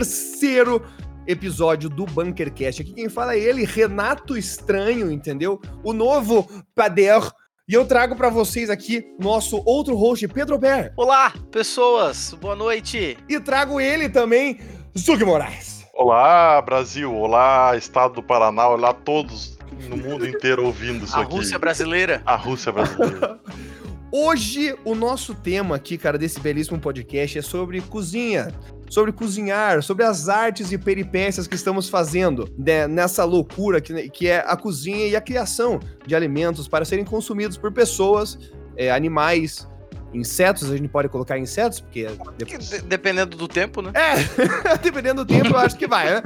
terceiro episódio do Bunkercast. Aqui quem fala é ele, Renato Estranho, entendeu? O novo Pader. E eu trago para vocês aqui nosso outro host, Pedro Ber. Olá, pessoas. Boa noite. E trago ele também, Zug Moraes. Olá, Brasil. Olá, Estado do Paraná. Olá, todos no mundo inteiro ouvindo isso A aqui. Rússia brasileira. A Rússia brasileira. Hoje, o nosso tema aqui, cara, desse belíssimo podcast é sobre cozinha, sobre cozinhar, sobre as artes e peripécias que estamos fazendo né, nessa loucura que, que é a cozinha e a criação de alimentos para serem consumidos por pessoas, é, animais, insetos. A gente pode colocar insetos, porque. Que de- Dependendo do tempo, né? É, dependendo do tempo, eu acho que vai, né?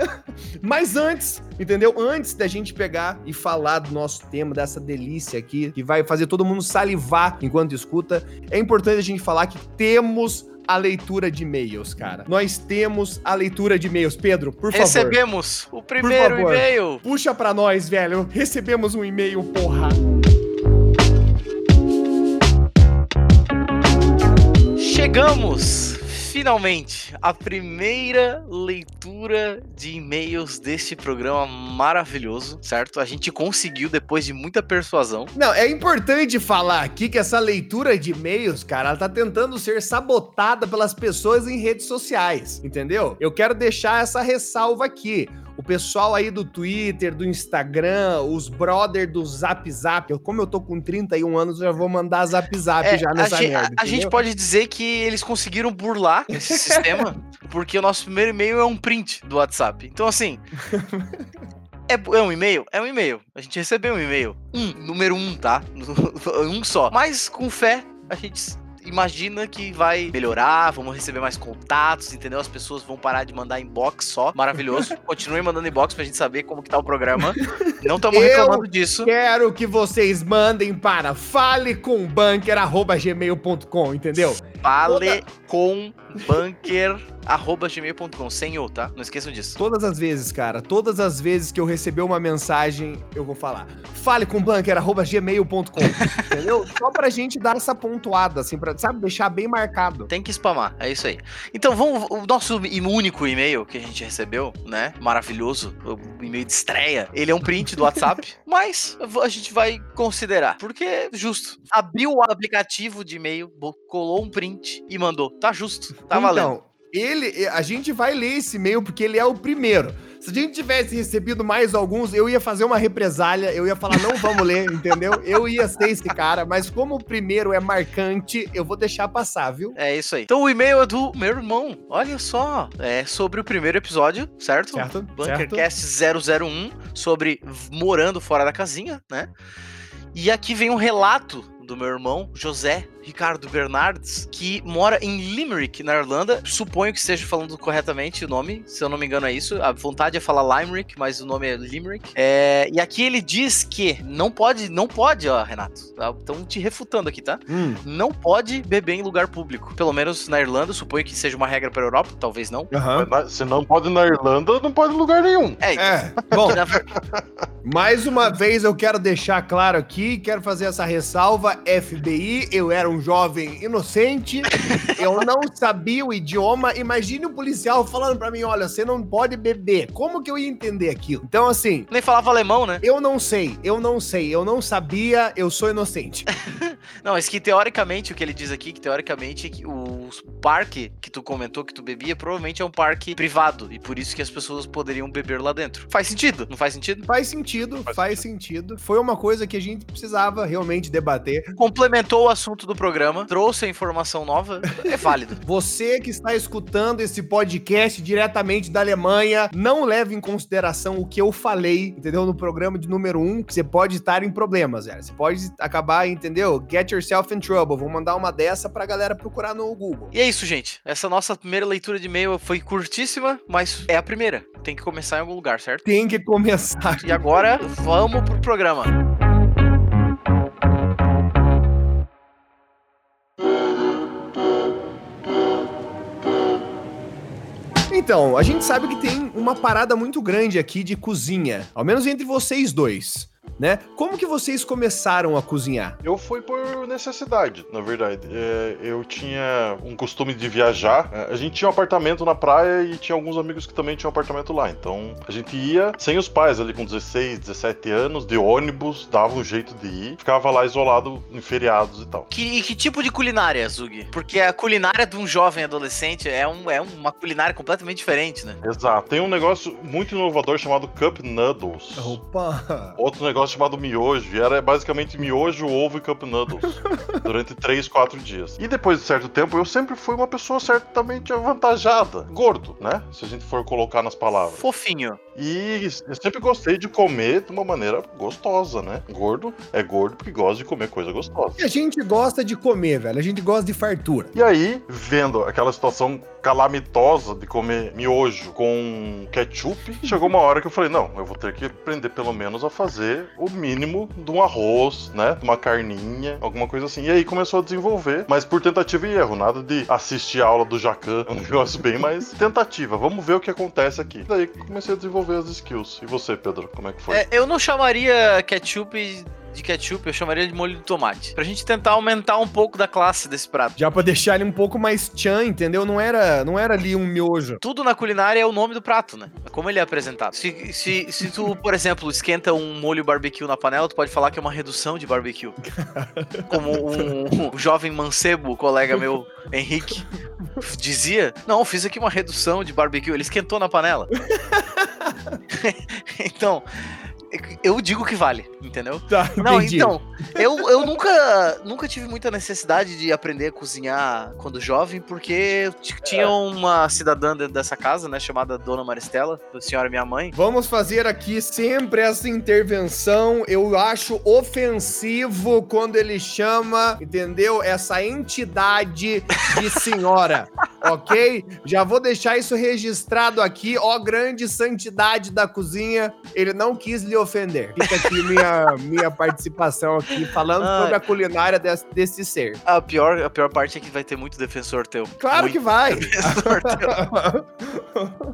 Mas antes, entendeu? Antes da gente pegar e falar do nosso tema, dessa delícia aqui, que vai fazer todo mundo salivar enquanto escuta, é importante a gente falar que temos a leitura de e-mails, cara. Nós temos a leitura de e-mails. Pedro, por favor. Recebemos o primeiro e-mail. Puxa pra nós, velho. Recebemos um e-mail, porra. Chegamos finalmente à primeira leitura de e-mails deste programa maravilhoso, certo? A gente conseguiu depois de muita persuasão. Não, é importante falar aqui que essa leitura de e-mails, cara, ela tá tentando ser sabotada pelas pessoas em redes sociais, entendeu? Eu quero deixar essa ressalva aqui. O pessoal aí do Twitter, do Instagram, os brother do Zap Zap, eu- como eu tô com 31 anos, eu já vou mandar Zap Zap É, já a, nessa gen- merda. a- a gente pode dizer que eles conseguiram burlar esse sistema, porque o nosso primeiro e-mail é um print do WhatsApp. Então, assim. É, é um e-mail? É um e-mail. A gente recebeu um e-mail. Um, número um, tá? Um só. Mas com fé, a gente imagina que vai melhorar, vamos receber mais contatos, entendeu? As pessoas vão parar de mandar inbox só. Maravilhoso. Continuem mandando inbox pra gente saber como que tá o programa. Não estamos reclamando disso. Quero que vocês mandem para falecombanker.gmail.com, entendeu? Fale com bunker.gmail.com, sem o, tá? Não esqueçam disso. Todas as vezes, cara, todas as vezes que eu receber uma mensagem, eu vou falar. Fale com bunker.gmail.com, entendeu? Só pra gente dar essa pontuada, assim, pra, sabe, deixar bem marcado. Tem que spamar, é isso aí. Então, vamos, o nosso único e-mail que a gente recebeu, né? Maravilhoso, o e-mail de estreia. Ele é um print do WhatsApp, mas a gente vai considerar, porque é justo. Abriu o aplicativo de e-mail, colou um print e mandou. Tá justo, tá valendo. Ele, a gente vai ler esse e-mail porque ele é o primeiro. Se a gente tivesse recebido mais alguns, eu ia fazer uma represália, eu ia falar, não vamos ler, entendeu? Eu ia ser esse cara, mas como o primeiro é marcante, eu vou deixar passar, viu? É isso aí. Então o e-mail é do meu irmão. Olha só. É sobre o primeiro episódio, certo? Certo? certo? Bunkercast 001 sobre morando fora da casinha, né? E aqui vem um relato do meu irmão, José Ricardo Bernardes, que mora em Limerick, na Irlanda. Suponho que esteja falando corretamente o nome, se eu não me engano é isso. A vontade é falar Limerick, mas o nome é Limerick. É, e aqui ele diz que não pode, não pode, ó, Renato. Estão te refutando aqui, tá? Hum, Não pode beber em lugar público. Pelo menos na Irlanda, suponho que seja uma regra para a Europa, talvez não. na- Se não pode ir na Irlanda, não pode em lugar nenhum. É, É, bom, Mais uma vez eu quero deixar claro aqui, quero fazer essa ressalva, FBI, eu era um jovem inocente, eu não sabia o idioma, imagine o policial falando pra mim, olha, você não pode beber, como que eu ia entender aquilo? Então assim, nem falava alemão, né? eu não sei, eu não sei, eu não sabia, eu sou inocente. Não, mas que teoricamente, o que ele diz aqui, que teoricamente o parque que tu comentou que tu bebia, provavelmente é um parque privado, e por isso que as pessoas poderiam beber lá dentro. Faz sentido? Não faz sentido? Faz sentido, Faz faz sentido. Foi uma coisa que a gente precisava realmente debater. Complementou o assunto do programa, trouxe a informação nova, é válido. Você que está escutando esse podcast diretamente da Alemanha, não leve em consideração o que eu falei, entendeu? No programa de número 1, um, que você pode estar em problemas, velho. Você pode acabar, entendeu? Get yourself in trouble. Vou mandar uma dessa pra galera procurar no Google. E é isso, gente. Essa nossa primeira leitura de e-mail foi curtíssima, mas é a primeira. Tem que começar em algum lugar, certo? Tem que começar. E agora, vamos pro programa. Então, a gente sabe que tem uma parada muito grande aqui de cozinha, ao menos entre vocês dois. Né? Como que vocês começaram a cozinhar? Eu fui por necessidade, na verdade. É, eu tinha um costume de viajar. É, a gente tinha um apartamento na praia e tinha alguns amigos que também tinham um apartamento lá. Então a gente ia sem os pais ali com 16, 17 anos, de ônibus, dava um jeito de ir, ficava lá isolado em feriados e tal. Que, e que tipo de culinária, Zug? Porque a culinária de um jovem adolescente é, um, é uma culinária completamente diferente, né? Exato. Tem um negócio muito inovador chamado Cup Noodles. Opa! Outro negócio chamado miojo. E era basicamente miojo, ovo e Cup Noodles. durante 3, 4 dias. E depois de certo tempo, eu sempre fui uma pessoa certamente avantajada. Gordo, né? Se a gente for colocar nas palavras. Fofinho. E eu sempre gostei de comer de uma maneira gostosa, né? Gordo é gordo porque gosta de comer coisa gostosa. E a gente gosta de comer, velho. A gente gosta de fartura. E aí, vendo aquela situação calamitosa de comer miojo com ketchup, chegou uma hora que eu falei: não, eu vou ter que aprender pelo menos a fazer o mínimo de um arroz, né? De uma carninha, alguma coisa assim. E aí começou a desenvolver, mas por tentativa e erro, nada de assistir a aula do Jacan, um negócio bem mais tentativa. Vamos ver o que acontece aqui. Daí comecei a desenvolver as skills. E você, Pedro, como é que foi? É, eu não chamaria ketchup de ketchup, eu chamaria de molho de tomate. Pra gente tentar aumentar um pouco da classe desse prato. Já pra deixar ele um pouco mais tchan, entendeu? Não era, não era ali um miojo. Tudo na culinária é o nome do prato, né? É como ele é apresentado. Se, se, se tu, por exemplo, esquenta um molho barbecue na panela, tu pode falar que é uma redução de barbecue. Como um, um jovem mancebo, colega meu, Henrique, dizia: Não, fiz aqui uma redução de barbecue. Ele esquentou na panela. então, eu digo que vale, entendeu? Tá, Não, então, eu, eu nunca, nunca tive muita necessidade de aprender a cozinhar quando jovem, porque tinha uma cidadã dentro dessa casa, né, chamada Dona Maristela, a senhora minha mãe. Vamos fazer aqui sempre essa intervenção. Eu acho ofensivo quando ele chama, entendeu? Essa entidade de senhora, ok? Já vou deixar isso registrado aqui. Ó, grande santidade da cozinha. Ele não quis lhe ofender. Fica aqui minha, minha participação aqui, falando Ai. sobre a culinária desse, desse ser. A pior, a pior parte é que vai ter muito defensor teu. Claro Muito que vai. defensor teu.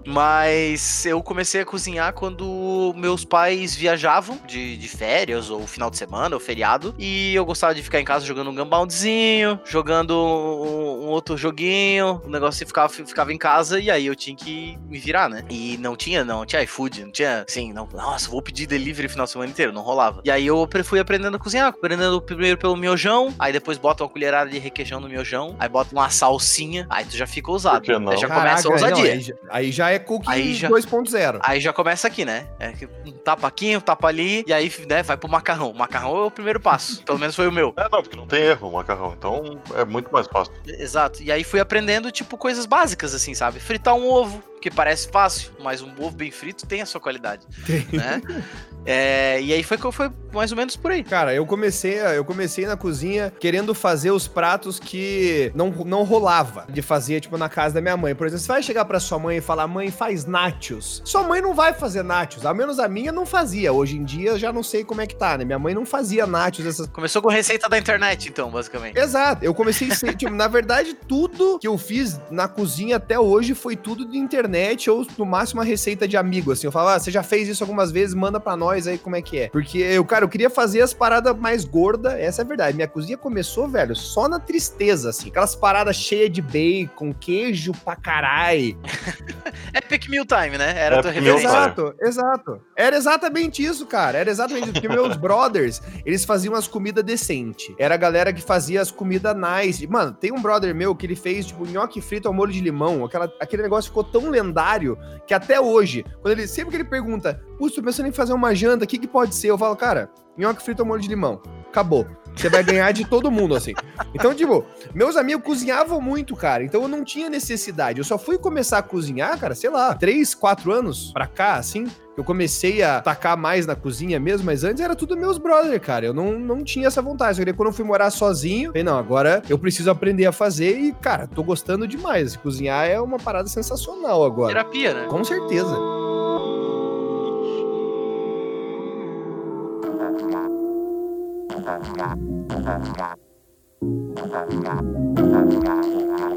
Mas eu comecei a cozinhar quando meus pais viajavam de, de férias, ou final de semana, ou feriado. E eu gostava de ficar em casa jogando um gambaldezinho, jogando um, um outro joguinho. O negócio ficava, ficava em casa e aí eu tinha que me virar, né? E não tinha, não tinha iFood, não tinha assim, não, nossa, vou pedir delivery final de semana inteiro, não rolava. E aí eu fui aprendendo a cozinhar, aprendendo primeiro pelo miojão, aí depois bota uma colherada de requeijão no miojão, aí bota uma salsinha, aí tu já fica ousado. Por que não? Aí já começa a Caraca, não, ousadia. aí, já- aí já é cookie Aí já- 2.0. Aí já começa aqui, né? É que um tapa aqui, um tapa ali, e aí né, vai pro macarrão. O macarrão é o primeiro passo. Pelo menos foi o meu. É, não, porque não tem erro o macarrão, então é muito mais fácil. Exato. E aí fui aprendendo, tipo, coisas básicas, assim, sabe? Fritar um ovo, que parece fácil, mas um ovo bem frito tem a sua qualidade, Tem. né? É, e aí foi, que foi mais ou menos por aí. Cara, eu comecei, eu comecei na cozinha querendo fazer os pratos que não, não rolava de fazer, tipo, na casa da minha mãe. Por exemplo, você vai chegar pra sua mãe e falar, mãe, faz nachos. Sua mãe não vai fazer nachos, ao menos a minha não fazia. Hoje em dia eu já não sei como é que tá, né? Minha mãe não fazia nachos, essas Começou com receita da internet, então, basicamente. Exato, eu comecei tipo, na verdade, tudo que eu fiz na cozinha até hoje foi tudo de internet ou no máximo uma receita de amigo, assim. Eu falava, ah, você já fez isso algumas vezes, manda pra nós aí como é que é. Porque eu, cara, eu queria fazer as paradas mais gordas, essa é a verdade. Minha cozinha começou, velho, só na tristeza, assim. Aquelas paradas cheias de bacon, queijo pra caralho. Epic Meal Time, né? Era a tua referência. Exato, exato. Era exatamente isso, cara. Era exatamente isso. Porque meus brothers, eles faziam as comidas decentes. Era a galera que fazia as comidas nice. Mano, tem um brother meu que ele fez, tipo, nhoque frito ao molho de limão. Aquela, aquele negócio ficou tão lendário que até hoje, quando ele, sempre que ele pergunta, putz, tô pensando em fazer uma janta, o que que pode ser? Eu falo, cara, nhoque frito ao molho de limão. Acabou. Você vai ganhar de todo mundo, assim. Então, tipo, meus amigos cozinhavam muito, cara. Então eu não tinha necessidade. Eu só fui começar a cozinhar, cara, sei lá, três, quatro anos pra cá, assim. Eu comecei a tacar mais na cozinha mesmo, mas antes era tudo meus brothers, cara. Eu não, não tinha essa vontade. Só que quando eu fui morar sozinho, falei, não, agora eu preciso aprender a fazer e, cara, tô gostando demais. Cozinhar é uma parada sensacional agora. Terapia, né? Com certeza. Thank you.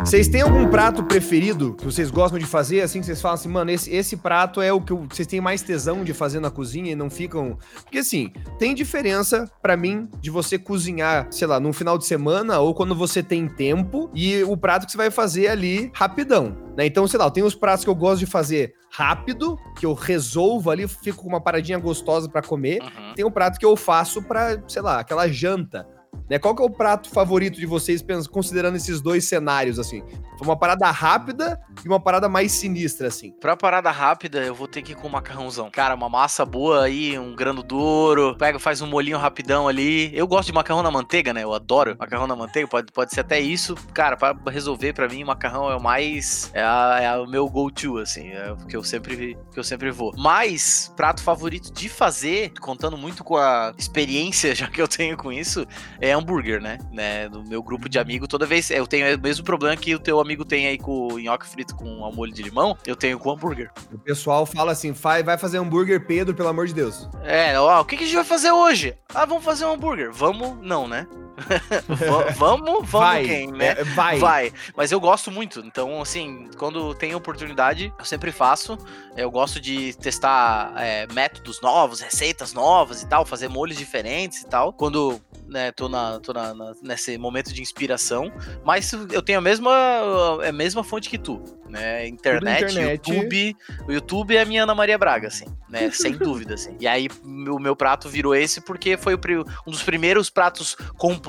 Vocês têm algum prato preferido que vocês gostam de fazer, assim, que vocês falam assim, mano, esse, esse prato é o que vocês têm mais tesão de fazer na cozinha e não ficam... Porque, assim, tem diferença pra mim de você cozinhar, sei lá, num final de semana ou quando você tem tempo e o prato que você vai fazer ali rapidão, né? Então, sei lá, tem os pratos que eu gosto de fazer rápido, que eu resolvo ali, fico com uma paradinha gostosa pra comer. Uhum. Tem um prato que eu faço pra, sei lá, aquela janta. Né? Qual que é o prato favorito de vocês, considerando esses dois cenários, assim? Uma parada rápida e uma parada mais sinistra, assim. Pra parada rápida, eu vou ter que ir com macarrãozão. Cara, uma massa boa aí, um grano duro, pega, faz um molinho rapidão ali. Eu gosto de macarrão na manteiga, né? Eu adoro macarrão na manteiga, pode, pode ser até isso. Cara, pra resolver, pra mim, macarrão é o mais. É, a- é o meu go-to, assim, é o que eu, sempre, que eu sempre vou. Mas, prato favorito de fazer, contando muito com a experiência já que eu tenho com isso, é hambúrguer, né? né? No meu grupo de amigos, toda vez eu tenho o mesmo problema que o teu amigo tem aí com o nhoque frito com o molho de limão, eu tenho com hambúrguer. O pessoal fala assim, vai, vai fazer hambúrguer, Pedro, pelo amor de Deus. É, ó, o que, que a gente vai fazer hoje? Ah, vamos fazer um hambúrguer. Vamos? Não, né? Va- vamos? Vamos vai, quem, né? é, vai. Vai, mas eu gosto muito. Então, assim, quando tem oportunidade, eu sempre faço. Eu gosto de testar é, métodos novos, receitas novas e tal, fazer molhos diferentes e tal. Quando né, tô, na, tô na- na- nesse momento de inspiração. Mas eu tenho a mesma, a mesma fonte que tu, né? Internet, internet. YouTube. O YouTube é a minha Ana Maria Braga, assim, né? Sem dúvida, assim. E aí, o meu prato virou esse porque foi o um dos primeiros pratos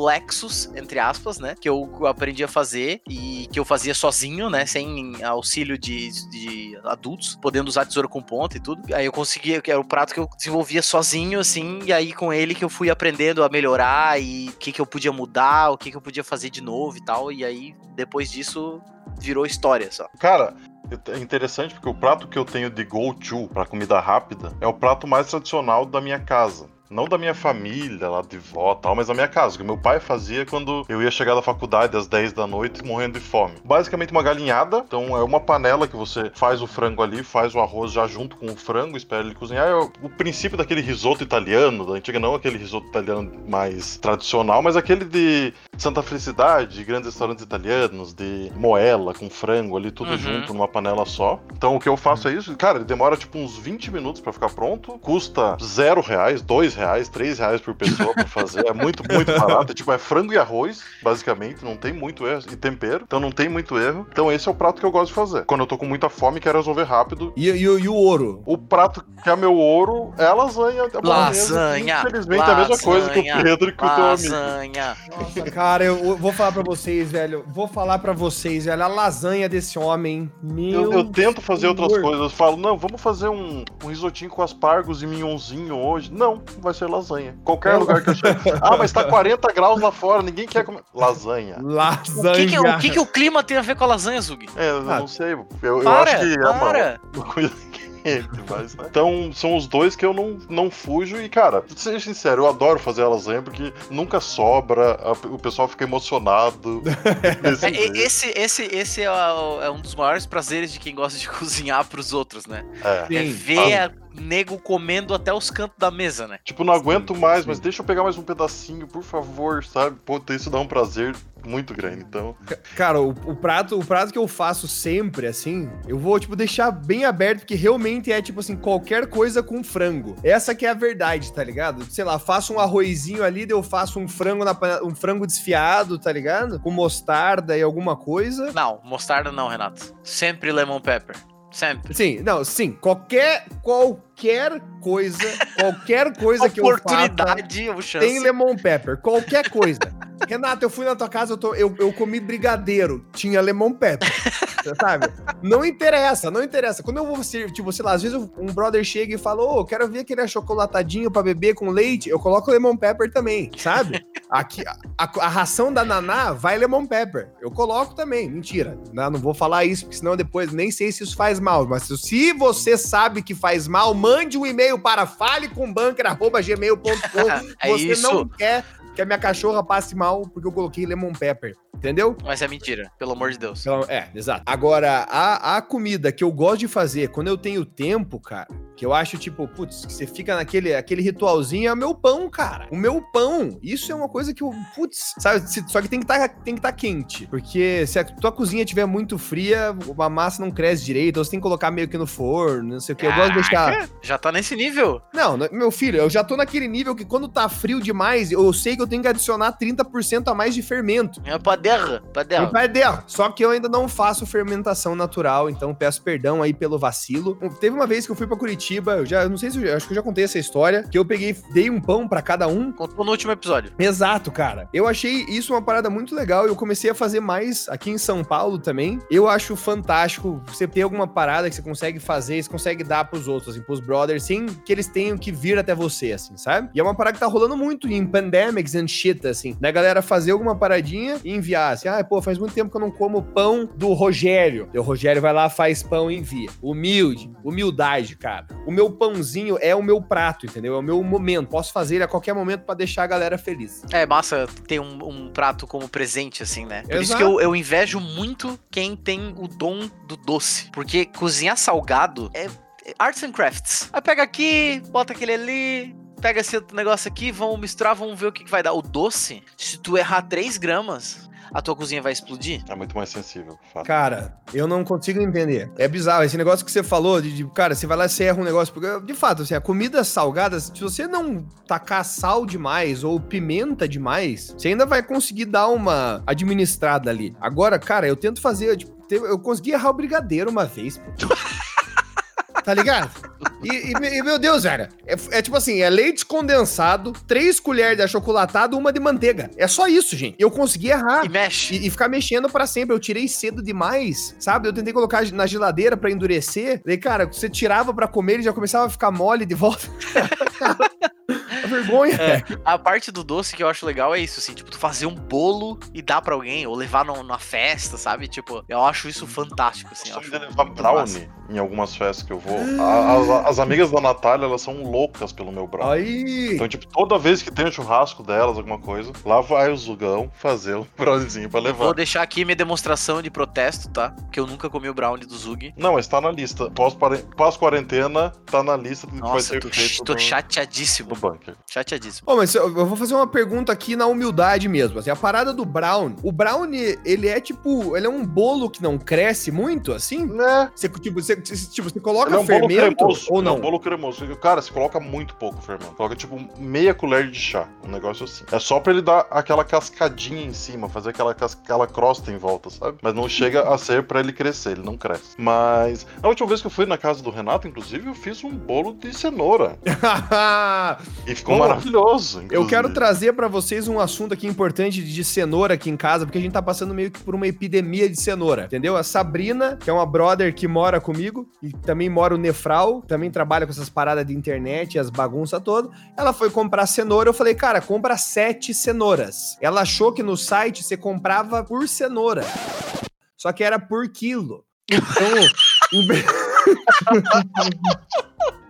complexos, entre aspas, né? Que eu aprendi a fazer e que eu fazia sozinho, né? Sem auxílio de, de adultos, podendo usar tesoura com ponta e tudo. Aí eu conseguia, que era o prato que eu desenvolvia sozinho, assim, e aí com ele que eu fui aprendendo a melhorar e o que, que eu podia mudar, o que, que eu podia fazer de novo e tal. E aí, depois disso, virou história só. Cara, é interessante porque o prato que eu tenho de go-to pra comida rápida é o prato mais tradicional da minha casa. Não da minha família, lá de vó tal, mas da minha casa, que meu pai fazia quando eu ia chegar da faculdade às 10 da noite morrendo de fome. Basicamente uma galinhada, então é uma panela que você faz o frango ali, faz o arroz já junto com o frango, espera ele cozinhar. É o, princípio daquele risoto italiano, da antiga, não aquele risoto italiano mais tradicional, mas aquele de Santa Felicidade, de grandes restaurantes italianos, de moela com frango ali, tudo Uhum. junto numa panela só. Então o que eu faço é isso, cara, ele demora tipo uns 20 minutos pra ficar pronto, custa zero reais, dois reais, três reais por pessoa pra fazer, é muito, muito barato. É, tipo, é frango e arroz, basicamente, não tem muito erro, e tempero, então não tem muito erro. Então esse é o prato que eu gosto de fazer. Quando eu tô com muita fome e quero resolver rápido. E, e o- e o ouro? O prato que é meu ouro é a lasanha. A Lasanha, Infelizmente é a mesma coisa que o lasanha, Pedro e que o teu amigo. Lasanha. Nossa, cara, eu vou falar pra vocês, velho. Vou falar pra vocês, velho. A lasanha desse homem. Meu. Eu, eu tento fazer outras coisas. Eu falo, não, vamos fazer um, um risotinho com aspargos e minhonzinho hoje. Não, vai ser lasanha. Qualquer É. lugar que eu chego. Ah, mas tá 40 graus lá fora, ninguém quer comer. Lasanha. Lasanha. O que, que, o que que o clima tem a ver com a lasanha, Zug? É, eu Ah. não sei. Eu, eu Para, acho que é uma, para. uma coisa quente, mas, né? Então, são os dois que eu não, não fujo. E, cara, seja sincero, eu adoro fazer a lasanha porque nunca sobra, a- o pessoal fica emocionado. É, esse, esse, esse é, o- é um dos maiores prazeres de quem gosta de cozinhar pros outros, né? É. É ver a nego comendo até os cantos da mesa, né? Tipo, não aguento mais, sim. mas deixa eu pegar mais um pedacinho, por favor, sabe? Pô, isso dá um prazer muito grande. Então, Cara, o, o prato, o prato que eu faço sempre, assim, eu vou, tipo, deixar bem aberto, porque realmente é, tipo assim, qualquer coisa com frango. Essa que é a verdade, tá ligado? Sei lá, faço um arrozinho ali, daí eu faço um frango na panela- um frango desfiado, tá ligado? Com mostarda e alguma coisa. Não, mostarda não, Renato. Sempre lemon pepper. Sempre. Sim, não, sim, qualquer, qualquer coisa, qualquer coisa que eu faça... Oportunidade chance. Tem lemon pepper, qualquer coisa. Renato, eu fui na tua casa, eu, tô- eu, eu comi brigadeiro, tinha lemon pepper. Você sabe? Não interessa, não interessa. Quando eu vou ser, tipo, sei lá, às vezes um brother chega e fala, ô, quero ver aquele achocolatadinho pra beber com leite, eu coloco lemon pepper também, sabe? Aqui, a, a- a ração da Naná vai lemon pepper. Eu coloco também, mentira. Não, não vou falar isso, porque senão depois nem sei se isso faz mal. Mas se- você sabe que faz mal, mande um e-mail para falecombanker.gmail.com É você isso. não quer que a minha cachorra passe mal porque eu coloquei lemon pepper. Entendeu? Mas é mentira, pelo amor de Deus. Então, é, exato. Agora, a, a comida que eu gosto de fazer quando eu tenho tempo, cara, Que eu acho, tipo, putz, que você fica naquele aquele ritualzinho, é o meu pão, cara. O meu pão. Isso é uma coisa que eu, putz, sabe? Só que tem que tá, tem que estar tá quente. Porque se a tua cozinha estiver muito fria, a massa não cresce direito, ou você tem que colocar meio que no forno, não sei o que. Eu gosto de deixar. Já tá nesse nível. Não, meu filho, eu já tô naquele nível que quando tá frio demais, eu sei que eu tenho que adicionar 30% a mais de fermento. É paderra, paderra. É paderra. Só que eu ainda não faço fermentação natural, então peço perdão aí pelo vacilo. Teve uma vez que eu fui para Curitiba, eu já, eu não sei se eu, acho que eu já contei essa história, que eu peguei, dei um pão para cada um. Contou no último episódio. Exato, cara. Eu achei isso uma parada muito legal e eu comecei a fazer mais aqui em São Paulo também. Eu acho fantástico você ter alguma parada que você consegue fazer, você consegue dar pros outros, assim, pros brothers, sem que eles tenham que vir até você, assim, sabe? E é uma parada que tá rolando muito em pandemics and shit, assim, né, galera fazer alguma paradinha e enviar, assim, ah, pô, faz muito tempo que eu não como pão do Rogério. E o Rogério vai lá, faz pão e envia. Humilde, humildade, cara. O meu pãozinho é o meu prato, entendeu? É o meu momento. Posso fazer ele a qualquer momento para deixar a galera feliz. É massa ter um, um prato como presente, assim, né? Por Exato. isso que eu, eu invejo muito quem tem o dom do doce. Porque cozinhar salgado é arts and crafts. Aí pega aqui, bota aquele ali, pega esse negócio aqui, vamos misturar, vamos ver o que, que vai dar. O doce, se tu errar 3 gramas, a tua cozinha vai explodir? É muito mais sensível. Fato. Cara, eu não consigo entender. É bizarro. Esse negócio que você falou, de, de cara, você vai lá e você erra um negócio. Porque, de fato, assim, a comida salgada, se você não tacar sal demais ou pimenta demais, você ainda vai conseguir dar uma administrada ali. Agora, cara, eu tento fazer. Tipo, eu consegui errar o brigadeiro uma vez. tá ligado? E, e, meu Deus, velho, é, é, tipo assim, é leite condensado, três colheres de achocolatado, uma de manteiga. É só isso, gente. Eu consegui errar. E mexe. E, e ficar mexendo para sempre. Eu tirei cedo demais, sabe? Eu tentei colocar na geladeira para endurecer. Daí, cara, você tirava para comer e já começava a ficar mole de volta. A vergonha. É, a parte do doce que eu acho legal é isso, assim, tipo, tu fazer um bolo e dar pra alguém, ou levar no, numa festa, sabe? Tipo, eu acho isso fantástico, assim. Eu acho levar brownie em algumas festas que eu vou. As, as, amigas da Natália, elas são loucas pelo meu brownie. Aí. Então, tipo, toda vez que tem um churrasco delas, alguma coisa, lá vai o Zugão fazer um browniezinho pra levar. Vou deixar aqui minha demonstração de protesto, tá? Que eu nunca comi o brownie do Zug. Não, mas tá na lista. Pós-quarentena, tá na lista do que Nossa, vai ser tô, feito. Tô no... chateadíssimo. No bunker. Chateadíssimo. Ô, mas eu, eu vou fazer uma pergunta aqui na humildade mesmo. Assim, a parada do brown, o brown, ele é tipo, ele é um bolo que não cresce muito, assim? Né? Você, tipo, você, tipo, você coloca é um fermento cremoso, ou não? É um bolo cremoso. Cara, você coloca muito pouco fermento. Coloca, tipo, meia colher de chá. Um negócio assim. É só pra ele dar aquela cascadinha em cima, fazer aquela, aquela crosta em volta, sabe? Mas não chega a ser pra ele crescer, ele não cresce. Mas, a última vez que eu fui na casa do Renato, inclusive, eu fiz um bolo de cenoura. e ficou maravilhoso. Inclusive. Eu quero trazer para vocês um assunto aqui importante de cenoura aqui em casa, porque a gente tá passando meio que por uma epidemia de cenoura, entendeu? A Sabrina, que é uma brother que mora comigo, e também mora o Nefral, também trabalha com essas paradas de internet, as bagunças todas. Ela foi comprar cenoura, eu falei, cara, compra sete cenouras. Ela achou que no site você comprava por cenoura. Só que era por quilo. Então.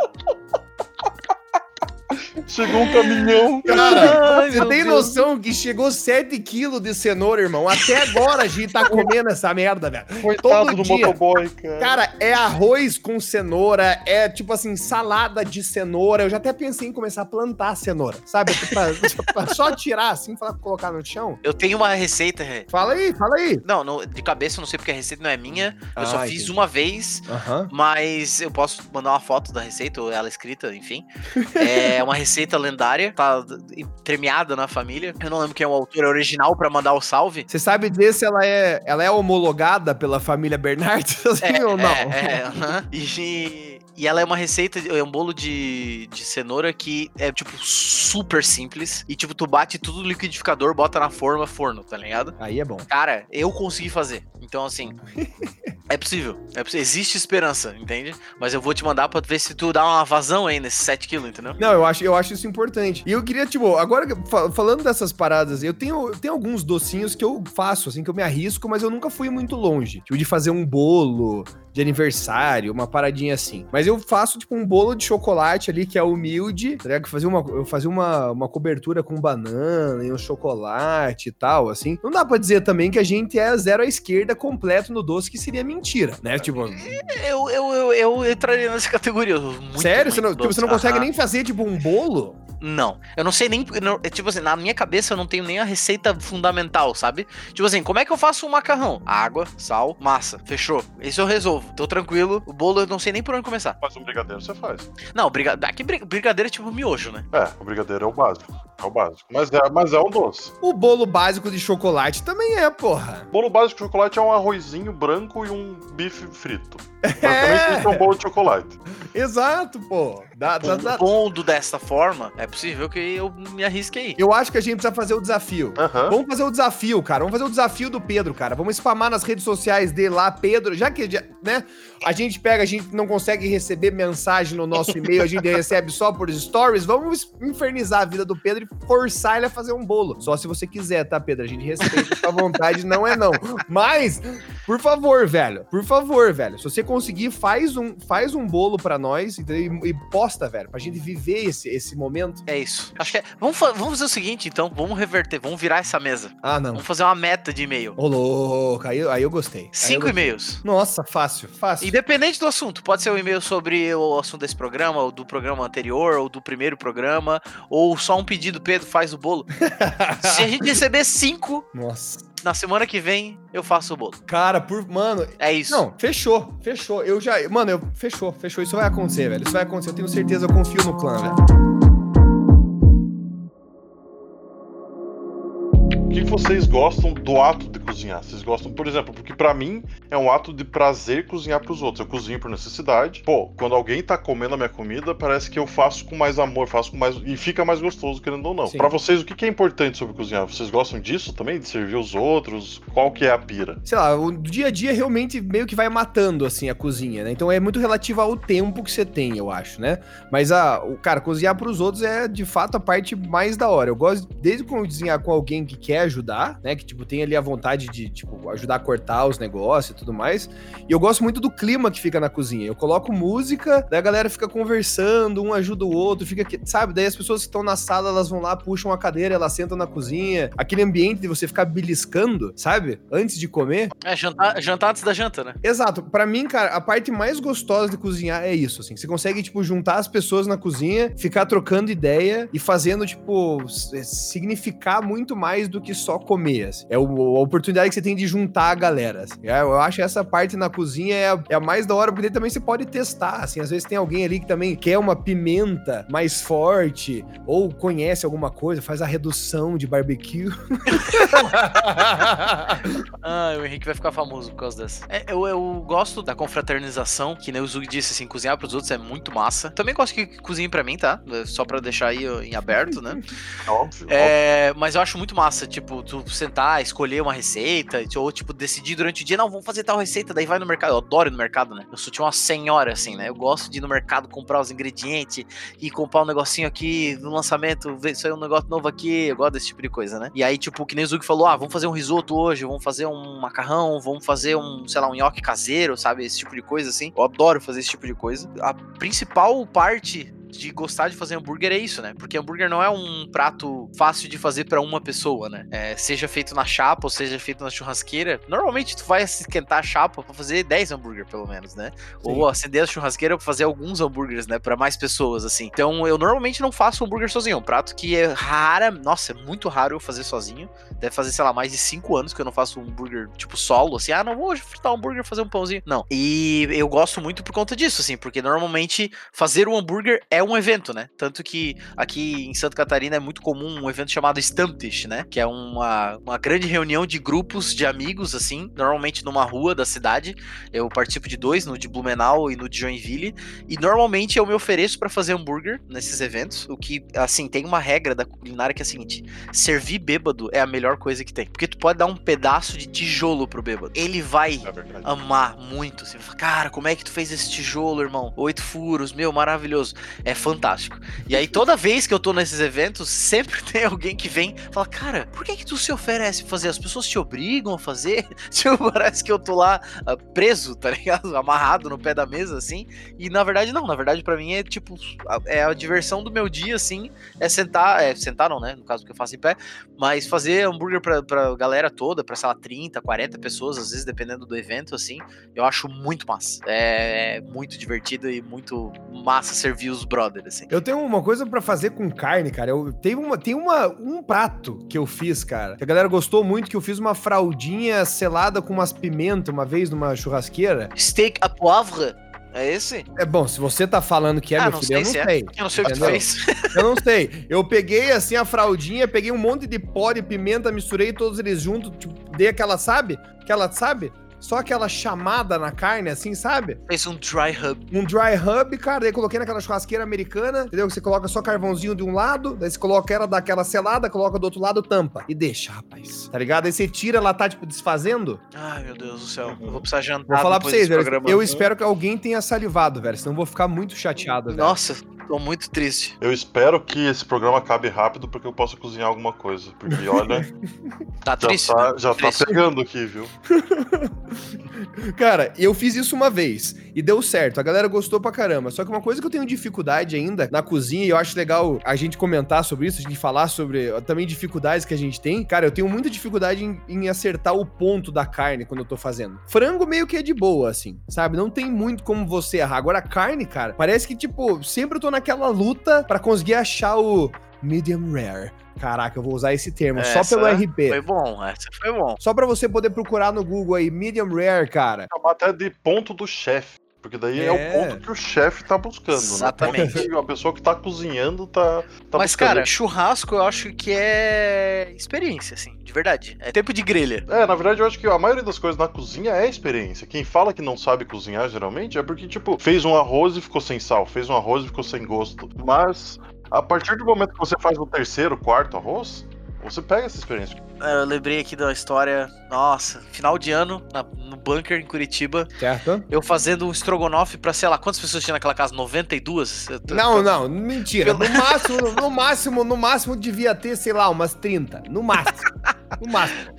Chegou um caminhão. Cara, Ai, você tem Deus. noção que chegou 7 quilos de cenoura, irmão? Até agora a gente tá comendo essa merda, velho. Coitado Todo do dia. motoboy, cara. Cara, é arroz com cenoura, é tipo assim, salada de cenoura. Eu já até pensei em começar a plantar cenoura, sabe? Pra, pra só tirar assim, pra colocar no chão. Eu tenho uma receita. Fala aí, fala aí. Não, no, de cabeça eu não sei porque a receita não é minha. Eu ah, só fiz uma vez, mas eu posso mandar uma foto da receita, ou ela escrita, enfim. É uma receita lendária, tá premiada na família. Eu não lembro quem é o autor original para mandar o salve. Você sabe dizer se ela é, ela é homologada pela família Bernardes assim, é, ou não? É, é e e ela é uma receita, é um bolo de, de cenoura que é, tipo, super simples. E, tipo, tu bate tudo no liquidificador, bota na forma, forno, tá ligado? Aí é bom. Cara, eu consegui fazer. Então, assim, é possível. É possível. Existe esperança, entende? Mas eu vou te mandar pra ver se tu dá uma vazão aí nesses 7 quilos, entendeu? Não, eu acho, eu acho isso importante. E eu queria, tipo, agora falando dessas paradas, eu tenho, eu tenho alguns docinhos que eu faço, assim, que eu me arrisco, mas eu nunca fui muito longe. Tipo, de fazer um bolo, de aniversário, uma paradinha assim. Mas eu faço, tipo, um bolo de chocolate ali, que é humilde, tá ligado? Fazia uma, eu fazia uma, uma cobertura com banana e um chocolate e tal, assim. Não dá pra dizer também que a gente é zero à esquerda completo no doce, que seria mentira né? Tipo, Eu, eu, eu, eu entraria nessa categoria. Muito sério? Você ruim não, tipo, você não consegue Aham. nem fazer, tipo, um bolo? Não. Eu não sei nem. não- é tipo assim, na minha cabeça eu não tenho nem a receita fundamental, sabe? Tipo assim, como é que eu faço um macarrão? Água, sal, massa. Fechou. Isso eu resolvo. Tô tranquilo. O bolo eu não sei nem por onde começar. Mas um brigadeiro você faz. Não, brigadeiro. Aqui bri- brigadeiro é tipo miojo, né? É, o brigadeiro é o básico. É o básico. Mas é, mas é um doce. O bolo básico de chocolate também é, porra. Bolo básico de chocolate é um arrozinho branco e um bife frito. Basicamente isso é um bolo de chocolate. Exato, pô. Dá, dá, dá. Pondo dessa forma, é possível que eu me arrisque aí. Eu acho que a gente precisa fazer o desafio. Aham. Vamos fazer o desafio, cara. Vamos fazer o desafio do Pedro, cara. Vamos spamar nas redes sociais dele lá, Pedro. Já que, né, a gente pega, a gente não consegue receber mensagem no nosso e-mail, a gente recebe só por stories. Vamos infernizar a vida do Pedro e forçar ele a fazer um bolo. Só se você quiser, tá, Pedro? A gente respeita a sua vontade, não é não. Mas, por favor, velho. Por favor, velho. Se você conseguir, faz um, faz um bolo pra nós e, e posta, velho, pra gente viver esse, esse momento. É isso. Acho que é. Vamos, fa- vamos fazer o seguinte, então. Vamos reverter. Vamos virar essa mesa. Ah, não. Vamos fazer uma meta de e-mail. Ô, louco. Aí, aí eu gostei. Cinco e-mails. Nossa, fácil, fácil. Independente do assunto, pode ser um e-mail sobre o assunto desse programa, ou do programa anterior, ou do primeiro programa, ou só um pedido, Pedro, faz o bolo. Se a gente receber cinco, Nossa. na semana que vem eu faço o bolo. Cara, por. Mano. É isso. Não, fechou, fechou. Eu já. Mano, eu, fechou, fechou. Isso vai acontecer, velho. Isso vai acontecer. Eu tenho certeza, eu confio no clã, velho. O que que vocês gostam do ato de cozinhar? Vocês gostam, por exemplo, porque pra mim é um ato de prazer cozinhar pros outros. Eu cozinho por necessidade. Pô, quando alguém tá comendo a minha comida, parece que eu faço com mais amor, faço com mais e fica mais gostoso, querendo ou não. Pra vocês, o que é importante sobre cozinhar? Vocês gostam disso também, de servir os outros? Qual que é a pira? Sei lá, o dia a dia realmente meio que vai matando, assim, a cozinha, né? Então é muito relativo ao tempo que você tem, eu acho, né? Mas, a, o, cara, cozinhar pros outros é, de fato, a parte mais da hora. Eu gosto, desde cozinhar com alguém que quer ajudar, né? Que, tipo, tem ali a vontade de, tipo, ajudar a cortar os negócios e tudo mais. E eu gosto muito do clima que fica na cozinha. Eu coloco música, daí a galera fica conversando, um ajuda o outro, fica, aqui, sabe? Daí as pessoas que estão na sala, elas vão lá, puxam a cadeira, elas sentam na cozinha. Aquele ambiente de você ficar beliscando, sabe? Antes de comer. É jantar, jantar antes da janta, né? Exato. Pra mim, cara, a parte mais gostosa de cozinhar é isso, assim. Você consegue, tipo, juntar as pessoas na cozinha, ficar trocando ideia e fazendo, tipo, significar muito mais do que só comer, assim. É o- a oportunidade que você tem de juntar a galera, assim. É, Eu acho essa parte na cozinha é a, é a mais da hora, porque daí também você pode testar, assim. Às vezes tem alguém ali que também quer uma pimenta mais forte ou conhece alguma coisa, faz a redução de barbecue. Ah, o Henrique vai ficar famoso por causa dessa. É, eu, eu gosto da confraternização, que nem o Zug disse, assim, cozinhar pros outros é muito massa. Também gosto que cozinhe pra mim, tá? Só pra deixar aí em aberto, né? É óbvio. óbvio. É, mas eu acho muito massa, tipo, tu sentar, escolher uma receita, ou, tipo, decidir durante o dia, não, vamos fazer tal receita, daí vai no mercado. Eu adoro ir no mercado, né? Eu sou tipo uma senhora, assim, né? Eu gosto de ir no mercado comprar os ingredientes e comprar um negocinho aqui no lançamento, ver se é um negócio novo aqui. Eu gosto desse tipo de coisa, né? E aí, tipo, que nem o Zug falou, ah, vamos fazer um risoto hoje, vamos fazer um macarrão, vamos fazer um, sei lá, um nhoque caseiro, sabe? Esse tipo de coisa, assim. Eu adoro fazer esse tipo de coisa. A principal parte de gostar de fazer hambúrguer é isso, né? Porque hambúrguer não é um prato fácil de fazer pra uma pessoa, né? É, seja feito na chapa ou seja feito na churrasqueira. Normalmente tu vai esquentar a chapa pra fazer 10 hambúrguer, pelo menos, né? Ou acender a churrasqueira pra fazer alguns hambúrgueres, né? Pra mais pessoas, assim. Então eu normalmente não faço hambúrguer sozinho. É um prato que é rara, nossa, é muito raro eu fazer sozinho. Deve fazer, sei lá, mais de 5 anos que eu não faço um hambúrguer tipo solo, assim. Ah, não vou fritar um hambúrguer fazer um pãozinho. Não. E eu gosto muito por conta disso, assim, porque normalmente fazer um hambúrguer é um evento, né? Tanto que aqui em Santa Catarina é muito comum um evento chamado Stamptish, né? Que é uma, uma grande reunião de grupos de amigos, assim, normalmente numa rua da cidade. Eu participo de dois, no de Blumenau e no de Joinville. E normalmente eu me ofereço para fazer hambúrguer nesses eventos. O que, assim, tem uma regra da culinária que é a seguinte: servir bêbado é a melhor coisa que tem. Porque tu pode dar um pedaço de tijolo pro bêbado. Ele vai É amar muito. Você vai falar, cara, como é que tu fez esse tijolo, irmão? Oito furos, meu, maravilhoso. É é fantástico. E aí, toda vez que eu tô nesses eventos, sempre tem alguém que vem e fala, cara, por que que tu se oferece fazer? As pessoas te obrigam a fazer? Tipo, parece que eu tô lá uh, preso, tá ligado? Amarrado no pé da mesa, assim. E na verdade, não. Na verdade, para mim é tipo, é a diversão do meu dia, assim, é sentar, é sentar não, né? No caso que eu faço em pé, mas fazer hambúrguer pra, pra galera toda, pra, sei lá, 30, 40 pessoas, às vezes, dependendo do evento, assim, eu acho muito massa. É muito divertido e muito massa servir os brothers, assim. Eu tenho uma coisa para fazer com carne, cara. Eu tenho uma, tem uma, um prato que eu fiz, cara. Que a galera gostou muito que eu fiz uma fraldinha selada com umas pimentas uma vez numa churrasqueira. Steak à poivre. É esse? É bom, se você tá falando que é, ah, meu filho, eu não é. sei. Eu não sei o que tu fez. Eu não sei. Eu peguei assim a fraldinha, peguei um monte de pó de pimenta, misturei todos eles juntos, tipo, dei aquela, sabe? Aquela, sabe? Só aquela chamada na carne, assim, sabe? Fez um dry rub. Um dry rub, cara, daí coloquei naquela churrasqueira americana, entendeu? Você coloca só carvãozinho de um lado, daí você coloca ela daquela selada, coloca do outro lado, tampa. E deixa, rapaz. Tá ligado? Aí você tira, ela tá, tipo, desfazendo. Ai, meu Deus do céu. Eu vou precisar jantar Vou falar pra vocês, velho. Eu espero que alguém tenha salivado, velho. Senão eu vou ficar muito chateado, velho. Nossa, tô muito triste. Eu espero que esse programa acabe rápido porque eu possa cozinhar alguma coisa. Porque, olha, Tá já triste? tá, né? já tá Triste. pegando aqui, viu? Cara, eu fiz isso uma vez e deu certo. A galera gostou pra caramba. Só que uma coisa que eu tenho dificuldade ainda na cozinha, e eu acho legal a gente comentar sobre isso, a gente falar sobre também dificuldades que a gente tem. Cara, eu tenho muita dificuldade em, em acertar o ponto da carne quando eu tô fazendo. Frango meio que é de boa, assim, sabe? Não tem muito como você errar. Agora, carne, cara, parece que, tipo, sempre eu tô naquela luta pra conseguir achar o medium rare. Caraca, eu vou usar esse termo só Essa pelo RP. Foi bom, essa foi bom. Só pra você poder procurar no Google aí, medium rare, cara. Chamar até de ponto do chefe. Porque daí é. É. o ponto que o chefe tá buscando, Exatamente. né? A pessoa que tá cozinhando tá, tá Mas, buscando. cara, churrasco eu acho que é experiência, assim, de verdade. É tempo de grelha. É, na verdade eu acho que a maioria das coisas na cozinha é experiência. Quem fala que não sabe cozinhar, geralmente, é porque, tipo, fez um arroz e ficou sem sal, fez um arroz e ficou sem gosto. Mas, a partir do momento que você faz o terceiro, quarto arroz, você pega essa experiência. Eu lembrei aqui da história, nossa, final de ano, na- no bunker em Curitiba, Certo? eu fazendo um estrogonofe pra, sei lá, quantas pessoas tinha naquela casa? 92? Eu tô- Não, não, mentira. No máximo, no máximo, no máximo devia ter, sei lá, umas 30. No máximo. No máximo.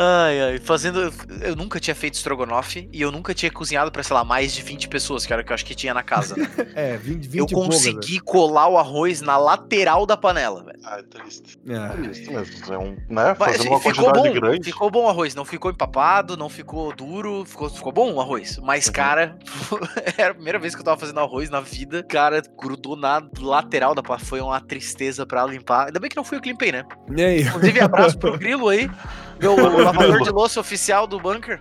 Ai, ai, fazendo. Eu nunca tinha feito estrogonofe e eu nunca tinha cozinhado pra, sei lá, mais de 20 pessoas, que era o que eu acho que tinha na casa. né? É, 20, 20 eu e consegui colar o arroz na lateral da panela, velho. Ah, é triste. É É. triste mesmo. É um, né? Mas, Fazendo uma ficou quantidade bom, grande. ficou bom o arroz, não ficou empapado, não ficou duro, ficou, ficou bom o arroz. Mas, Uhum. cara, era a primeira vez que eu tava fazendo arroz na vida, cara, grudou na lateral da panela, foi uma tristeza pra limpar. Ainda bem que não fui eu que limpei, né? E aí? Inclusive, abraço pro Grilo aí, meu lavador de louça oficial do bunker.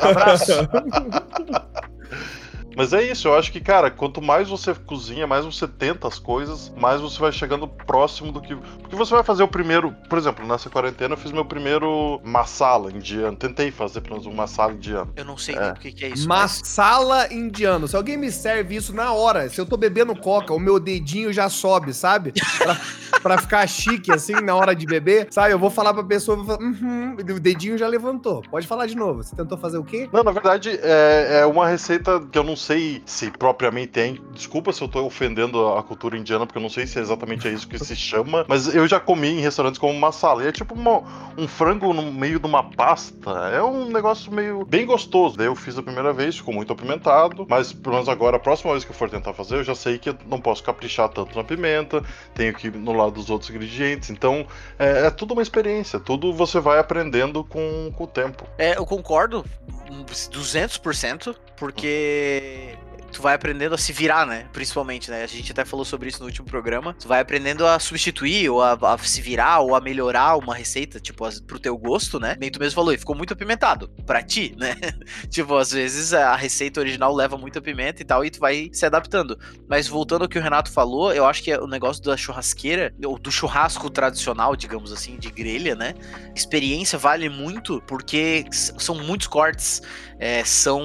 Abraço. Mas é isso, eu acho que, cara, quanto mais você cozinha, mais você tenta as coisas, mais você vai chegando próximo do que. Porque você vai fazer o primeiro. Por exemplo, nessa quarentena eu fiz meu primeiro massala indiano. Tentei fazer pelo menos um massala indiano. Eu não sei É. o que, que é isso. mas- Massala indiano. Se alguém me serve isso na hora, se eu tô bebendo coca, o meu dedinho já sobe, sabe? Pra, pra ficar chique, assim, na hora de beber, sabe? Eu vou falar pra pessoa, vou falar, uhum, o dedinho já levantou. Pode falar de novo. Você tentou fazer o quê? Não, na verdade, é, é uma receita que eu não sei se propriamente tem. Desculpa se eu tô ofendendo a cultura indiana, porque eu não sei se é exatamente isso que se chama. Mas eu já comi em restaurantes como massala. E é tipo uma- um frango no meio de uma pasta. É um negócio meio bem gostoso. Daí eu fiz a primeira vez, ficou muito apimentado. Mas pelo menos agora, a próxima vez que eu for tentar fazer, eu já sei que não posso caprichar tanto na pimenta. Tenho que ir no lado dos outros ingredientes. Então, é, é tudo uma experiência. Tudo você vai aprendendo com, com o tempo. É, eu concordo hum, 200%, porque eh, tu vai aprendendo a se virar, né? Principalmente, né? A gente até falou sobre isso no último programa. Tu vai aprendendo a substituir, ou a, a se virar, ou a melhorar uma receita, tipo, as- pro teu gosto, né? Nem tu mesmo falou, e ficou muito apimentado. Pra ti, né? tipo, às vezes a receita original leva muita pimenta e tal, e tu vai se adaptando. Mas voltando ao que o Renato falou, eu acho que o negócio da churrasqueira, ou do churrasco tradicional, digamos assim, de grelha, né? Experiência vale muito, porque são muitos cortes, é, são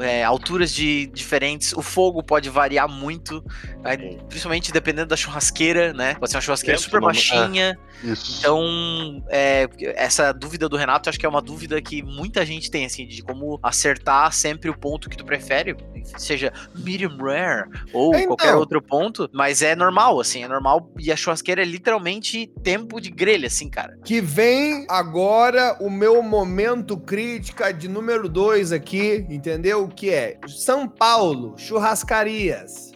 é, alturas de diferentes diferentes. O fogo pode variar muito, aí, principalmente dependendo da churrasqueira, né? Pode ser uma churrasqueira Dentro super do- baixinha. Isso. Então, é, essa dúvida do Renato, eu acho que é uma dúvida que muita gente tem, assim, de como acertar sempre o ponto que tu prefere, seja medium rare ou É, então. qualquer outro ponto, mas é normal, assim, é normal. E a churrasqueira é literalmente tempo de grelha, assim, cara. Que vem agora o meu momento crítica de número 2 aqui, entendeu? Que é São Paulo, churrascarias.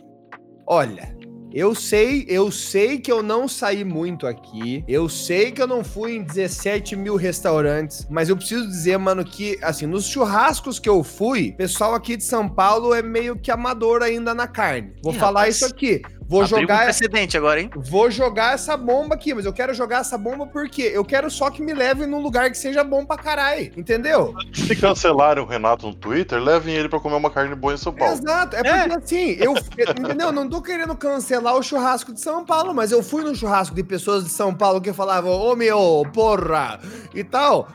Olha, eu sei, eu sei que eu não saí muito aqui. Eu sei que eu não fui em 17 mil restaurantes. Mas eu preciso dizer, mano, que assim, nos churrascos que eu fui, pessoal aqui de São Paulo é meio que amador ainda na carne. Vou falar isso aqui. Vou Abriu um jogar precedente agora, hein? Vou jogar essa bomba aqui, mas eu quero jogar essa bomba porque eu quero só que me leve num lugar que seja bom pra caralho, entendeu? Se cancelarem o Renato no Twitter, levem ele pra comer uma carne boa em São Paulo. Exato, é porque assim, eu, entendeu? Não tô querendo cancelar o churrasco de São Paulo, mas eu fui no churrasco de pessoas de São Paulo que falavam, ô meu, porra, e tal.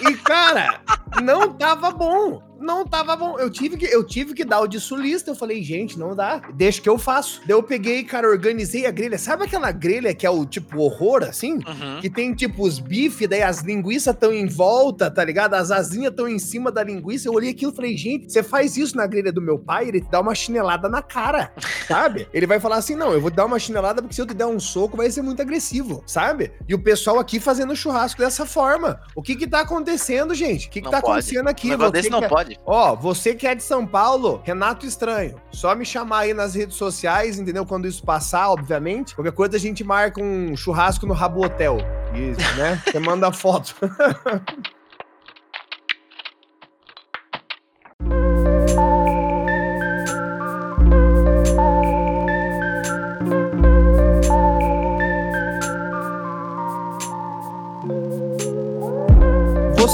E cara, não tava bom. Não tava bom. Eu tive que, eu tive que dar o de sulista. Eu falei, gente, não dá. Deixa que eu faço. Daí eu peguei, cara, organizei a grelha. Sabe aquela grelha que é o tipo horror, assim? Uhum. Que tem tipo os bifes, daí as linguiças estão em volta, tá ligado? As asinhas estão em cima da linguiça. Eu olhei aquilo e falei, gente, você faz isso na grelha do meu pai, ele te dá uma chinelada na cara, sabe? Ele vai falar assim: não, eu vou te dar uma chinelada porque se eu te der um soco vai ser muito agressivo, sabe? E o pessoal aqui fazendo churrasco dessa forma. O que que tá acontecendo, gente? O que que Não tá pode. acontecendo aqui? Um negócio desse não que é- Ó, você que é de São Paulo, Renato Estranho, só me chamar aí nas redes sociais, entendeu? Quando isso passar, obviamente. Qualquer coisa a gente marca um churrasco no Rabo Hotel. Isso, né? Você manda foto.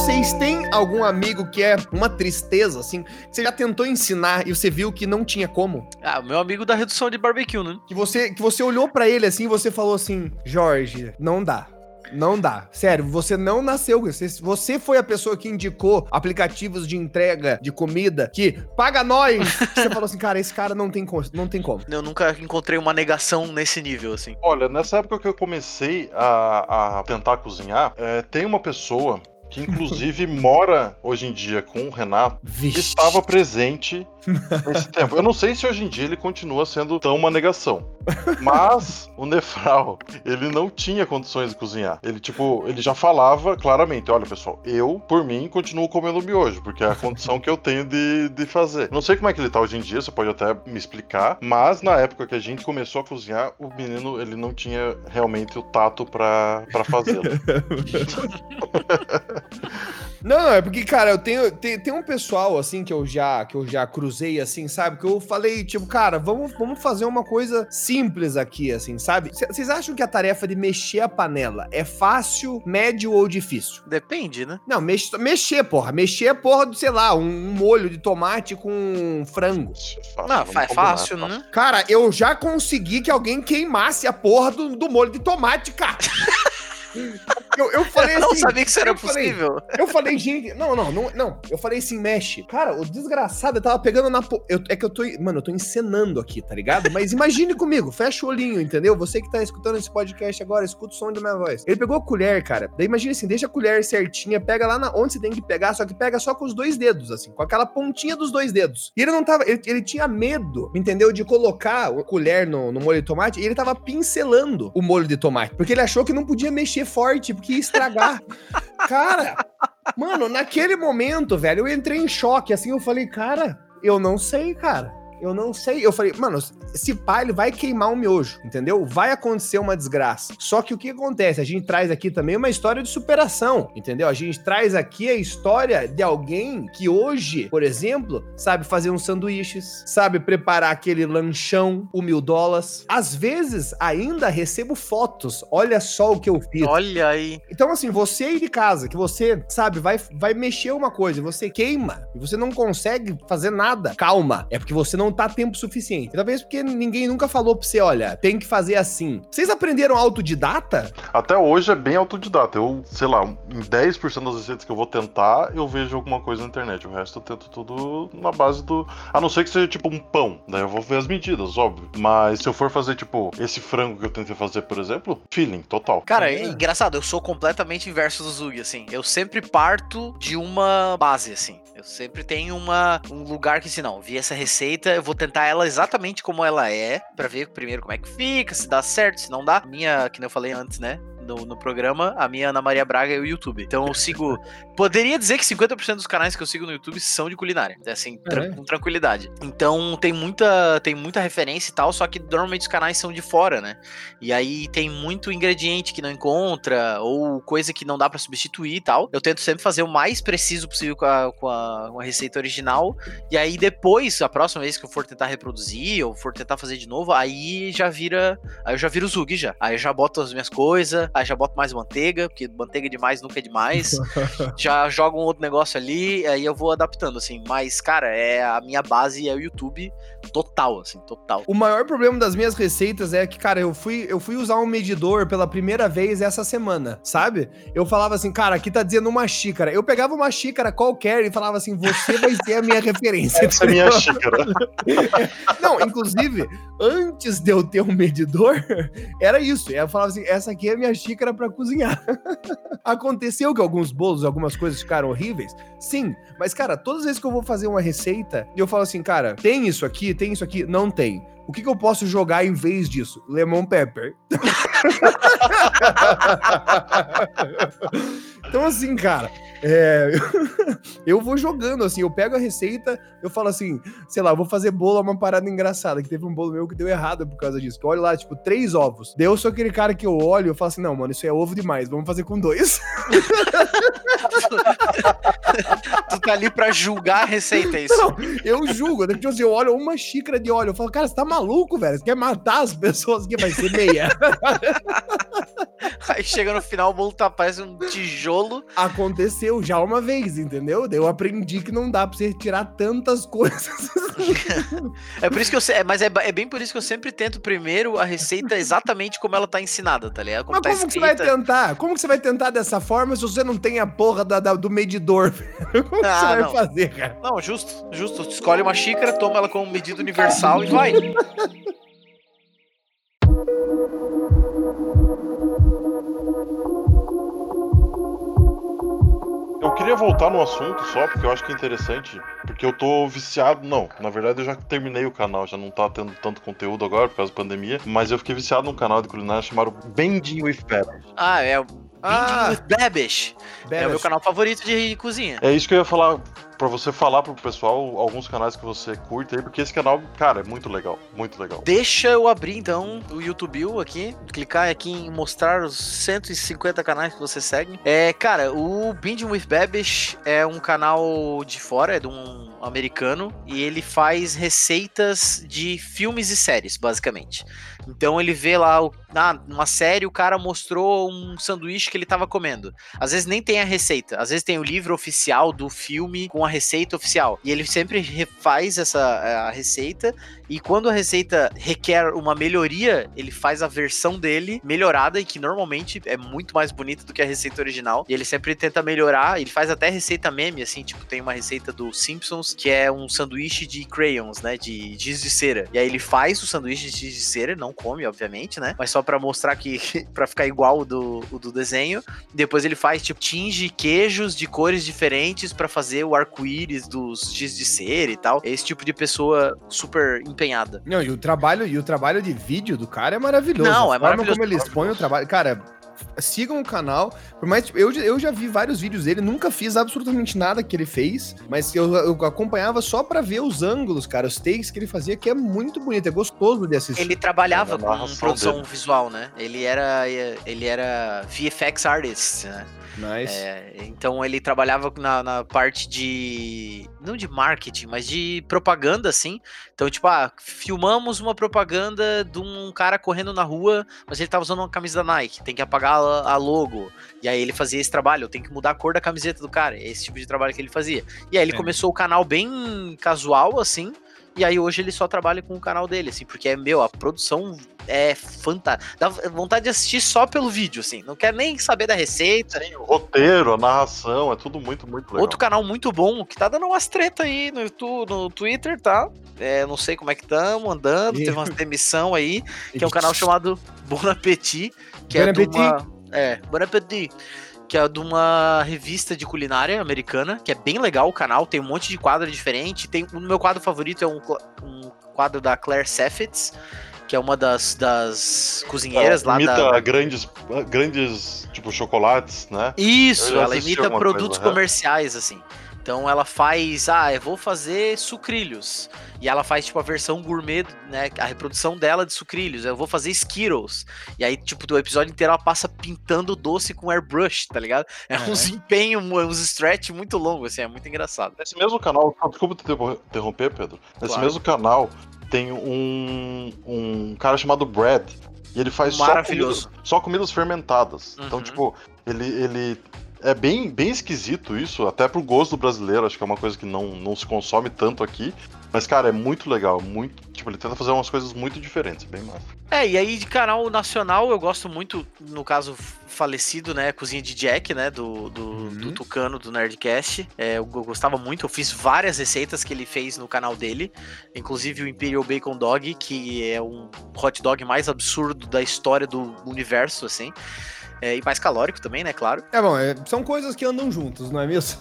Vocês têm algum amigo que é uma tristeza, assim, que você já tentou ensinar e você viu que não tinha como? Ah, o meu amigo da redução de barbecue, né? Que você, que você olhou pra ele assim e você falou assim: Jorge, não dá. Não dá. Sério, você não nasceu. Você, você foi a pessoa que indicou aplicativos de entrega de comida que paga nós. Você falou assim, cara, esse cara não tem, não tem como. Eu nunca encontrei uma negação nesse nível, assim. Olha, nessa época que eu comecei a, a tentar cozinhar, é, tem uma pessoa que inclusive mora hoje em dia com o Renato Vixe. estava presente nesse tempo. Eu não sei se hoje em dia ele continua sendo tão uma negação. Mas o Nefral, ele não tinha condições de cozinhar. Ele, tipo, ele já falava claramente: olha, pessoal, eu, por mim, continuo comendo miojo, porque é a condição que eu tenho de, de fazer. Não sei como é que ele tá hoje em dia, você pode até me explicar, mas na época que a gente começou a cozinhar, o menino, ele não tinha realmente o tato pra fazê-lo. Não, não, é porque, cara, eu tenho tem, tem um pessoal assim que eu já que eu já cruzei assim, sabe? Que eu falei, tipo, cara, vamos, vamos fazer uma coisa simples aqui, assim, sabe? Vocês acham que a tarefa de mexer a panela é fácil, médio ou difícil? Depende, né? Não, mex, mexer, porra. Mexer é porra do, sei lá, um, um molho de tomate com frango. Não, vamos é combinar, fácil, né? Cara, eu já consegui que alguém queimasse a porra do, do molho de tomate, cara. Eu, eu falei Eu não assim, sabia que isso era eu falei, possível. Eu falei, gente, não, não, não, não. Eu falei assim, mexe. Cara, o desgraçado tava pegando na. po- Eu, é que eu tô. Mano, eu tô encenando aqui, tá ligado? Mas imagine comigo, fecha o olhinho, entendeu? Você que tá escutando esse podcast agora, escuta o som da minha voz. Ele pegou a colher, cara. Daí imagina assim, deixa a colher certinha, pega lá na, onde você tem que pegar, só que pega só com os dois dedos, assim, com aquela pontinha dos dois dedos. E ele não tava. Ele, ele tinha medo, entendeu? De colocar a colher no, no molho de tomate e ele tava pincelando o molho de tomate. Porque ele achou que não podia mexer forte, porque ia estragar. Cara, mano, naquele momento, velho, eu entrei em choque, assim, eu falei, cara, eu não sei, cara. Eu não sei. Eu falei, mano, esse pai ele vai queimar um miojo, entendeu? Vai acontecer uma desgraça. Só que o que acontece? A gente traz aqui também uma história de superação, entendeu? A gente traz aqui a história de alguém que hoje, por exemplo, sabe fazer uns sanduíches, sabe preparar aquele lanchão, o mil dólares. Às vezes, ainda recebo fotos. Olha só o que eu fiz. Olha aí. Então, assim, você aí de casa, que você, sabe, vai, vai mexer uma coisa, você queima e você não consegue fazer nada. Calma, é porque você não não tá tempo suficiente. Talvez porque ninguém nunca falou pra você, olha, tem que fazer assim. Vocês aprenderam autodidata? Até hoje é bem autodidata. Eu, sei lá, em 10% das receitas que eu vou tentar, eu vejo alguma coisa na internet. O resto eu tento tudo na base do. A não ser que seja tipo um pão. Daí eu vou ver as medidas, óbvio. Mas se eu for fazer, tipo, esse frango que eu tentei fazer, por exemplo, feeling, total. Cara, é engraçado, eu sou completamente inverso do Zug, assim. Eu sempre parto de uma base, assim. Eu sempre tenho uma, um lugar que, se não, vi essa receita, eu vou tentar ela exatamente como ela é, para ver primeiro como é que fica, se dá certo, se não dá. Minha, que eu falei antes, né? No, no, programa, a minha Ana Maria Braga é o YouTube. Então eu sigo. Poderia dizer que 50% dos canais que eu sigo no YouTube são de culinária. É assim, é. com tranquilidade. Então tem muita, tem muita referência e tal, só que normalmente os canais são de fora, né? E aí tem muito ingrediente que não encontra, ou coisa que não dá para substituir e tal. Eu tento sempre fazer o mais preciso possível com a, com a, com a receita original. E aí depois, a próxima vez que eu for tentar reproduzir, ou for tentar fazer de novo, aí já vira. Aí eu já viro o Zug já. Aí eu já boto as minhas coisas, Aí já boto mais manteiga, porque manteiga demais nunca é demais. já jogo um outro negócio ali, aí eu vou adaptando, assim. Mas, cara, é a minha base é o YouTube total, assim, total. O maior problema das minhas receitas é que, cara, eu fui, eu fui usar um medidor pela primeira vez essa semana, sabe? Eu falava assim, cara, aqui tá dizendo uma xícara. Eu pegava uma xícara qualquer e falava assim, você vai ser a minha referência. Essa é a minha xícara. Não, inclusive, antes de eu ter um medidor, era isso. Eu falava assim, essa aqui é a minha xícara xícara para cozinhar. Aconteceu que alguns bolos, algumas coisas ficaram horríveis? Sim, mas cara, todas as vezes que eu vou fazer uma receita, eu falo assim, cara, tem isso aqui, tem isso aqui? Não tem. O que, que eu posso jogar em vez disso? Lemon pepper. então, assim, cara, é, eu vou jogando, assim, eu pego a receita, eu falo assim, sei lá, vou fazer bolo, é uma parada engraçada, que teve um bolo meu que deu errado por causa disso. Que eu olho lá, tipo, três ovos. Daí eu sou aquele cara que eu olho e eu falo assim, não, mano, isso é ovo demais, vamos fazer com dois. tu tá ali pra julgar a receita, é isso? Não, eu julgo, tipo assim, eu olho uma xícara de óleo, eu falo, cara, você tá maluco, velho? Você quer matar as pessoas que vai ser meia? Aí chega no final, o bolo tá parece um tijolo. Aconteceu já uma vez, entendeu? Eu aprendi que não dá pra você tirar tantas coisas. é por isso que eu é, mas é, é, bem por isso que eu sempre tento primeiro a receita exatamente como ela tá ensinada, tá ligado? Como mas tá como escrita. que você vai tentar? Como que você vai tentar dessa forma se você não tem a porra da, da, do medidor? Como ah, você vai não. fazer, cara? Não, justo, justo. Escolhe uma xícara, toma ela como medida universal e vai. Eu queria voltar no assunto só, porque eu acho que é interessante. Porque eu tô viciado. Não, na verdade eu já terminei o canal, já não tá tendo tanto conteúdo agora por causa da pandemia. Mas eu fiquei viciado num canal de culinária chamado Bending with Pepper. Ah, é o ah, with Babish. É o meu canal favorito de cozinha. É isso que eu ia falar para você falar pro pessoal alguns canais que você curte aí, porque esse canal, cara, é muito legal, muito legal. Deixa eu abrir então o YouTube aqui, clicar aqui em mostrar os 150 canais que você segue. É, cara, o Binging with Babish é um canal de fora, é de um americano, e ele faz receitas de filmes e séries, basicamente. Então ele vê lá, ah, numa série, o cara mostrou um sanduíche que ele tava comendo. Às vezes nem tem a receita, às vezes tem o livro oficial do filme com a receita oficial. E ele sempre refaz essa a receita e quando a receita requer uma melhoria, ele faz a versão dele melhorada e que normalmente é muito mais bonita do que a receita original. E ele sempre tenta melhorar, ele faz até receita meme, assim, tipo, tem uma receita do Simpsons que é um sanduíche de crayons, né, de giz de cera. E aí ele faz o sanduíche de giz de cera, não come, obviamente, né, mas só para mostrar que para ficar igual o do, o do desenho. Depois ele faz tipo tinge queijos de cores diferentes para fazer o arco-íris dos giz de cera e tal. É esse tipo de pessoa super empenhada. Não, e o trabalho, e o trabalho de vídeo do cara é maravilhoso. Não, é maravilhoso. como ele expõe o trabalho. Cara, sigam o canal. Por mais eu, eu já vi vários vídeos dele, nunca fiz absolutamente nada que ele fez, mas eu, eu acompanhava só para ver os ângulos, cara, os takes que ele fazia, que é muito bonito, é gostoso de assistir. Ele trabalhava com produção dele. visual, né? Ele era ele era VFX artist, né? Nice. É, então ele trabalhava na, na, parte de. Não de marketing, mas de propaganda, assim. Então, tipo, ah, filmamos uma propaganda de um cara correndo na rua, mas ele tava usando uma camisa da Nike. Tem que apagar a, a logo. E aí ele fazia esse trabalho. Tem que mudar a cor da camiseta do cara. Esse tipo de trabalho que ele fazia. E aí ele é. começou o canal bem casual, assim E aí hoje ele só trabalha com o canal dele, assim, porque é meu, a produção é fantástica. Dá vontade de assistir só pelo vídeo, assim. Não quer nem saber da receita. Sim, o roteiro, a narração, é tudo muito, muito legal. Outro canal muito bom, que tá dando umas treta aí no YouTube, no Twitter, tá? É, não sei como é que estamos andando, teve uma demissão aí, que é um canal chamado Bon Appetit, que Bon é de uma... É, Bon Appetit. Que é de uma revista de culinária americana, que é bem legal o canal, tem um monte de quadro diferente. Tem, o meu quadro favorito é um, um quadro da Claire Saffitz, que é uma das, das cozinheiras lá imita da, grandes, grandes, tipo, chocolates, né? Isso, ela imita produtos comerciais, assim. Então ela faz, ah, eu vou fazer sucrilhos. E ela faz, tipo, a versão gourmet, né? A reprodução dela de sucrilhos. Eu vou fazer Skittles. E aí, tipo, do episódio inteiro ela passa pintando o doce com airbrush, tá ligado? É Uhum. uns empenhos, uns stretch muito longos, assim, é muito engraçado. Nesse mesmo canal, desculpa te interromper, Pedro. Nesse Claro. mesmo canal tem um, um cara chamado Brad. E ele faz só Maravilhoso. comidas, só comidas fermentadas. Então, Uhum. tipo, ele, ele é bem, bem esquisito isso, até pro gosto do brasileiro. Acho que é uma coisa que não, não se consome tanto aqui. Mas, cara, é muito legal. Muito, tipo, ele tenta fazer umas coisas muito diferentes. Bem massa. É, e aí de canal nacional eu gosto muito, no caso falecido, né, Cozinha de Jack, né, do, do, Uhum. do Tucano, do Nerdcast. É, eu go- gostava muito, eu fiz várias receitas que ele fez no canal dele, inclusive o Imperial Bacon Dog, que é um hot dog mais absurdo da história do universo, assim. É, e mais calórico também, né, claro. É bom, é, são coisas que andam juntos, não é mesmo?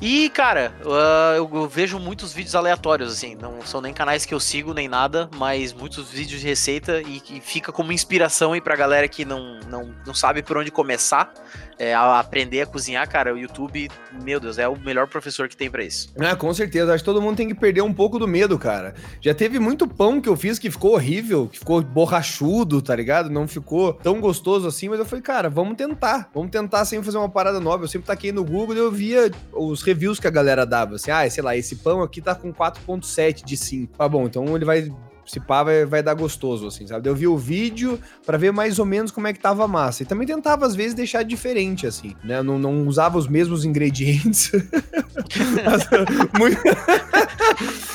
E, cara, ah, eu, eu vejo muitos vídeos aleatórios, assim, não são nem canais que eu sigo, nem nada, mas muitos vídeos de receita e que fica como inspiração aí pra galera que não, não, não sabe por onde começar é, a aprender a cozinhar, cara, o YouTube, meu Deus, é o melhor professor que tem pra isso. É, com certeza. Acho que todo mundo tem que perder um pouco do medo, cara. Já teve muito pão que eu fiz que ficou horrível, que ficou borrachudo, tá ligado? Não ficou tão gostoso assim, mas eu falei, cara, vamos tentar. Vamos tentar sempre fazer uma parada nova. Eu sempre taquei no Google e eu via os reviews que a galera dava. Assim, ah, sei lá, esse pão aqui tá com 4.7 de 5. Tá bom, então ele vai. Se pá, vai, vai dar gostoso, assim, sabe? Eu vi o vídeo pra ver mais ou menos como é que tava a massa. E também tentava, às vezes, deixar diferente, assim, né? Não, não usava os mesmos ingredientes. Muito-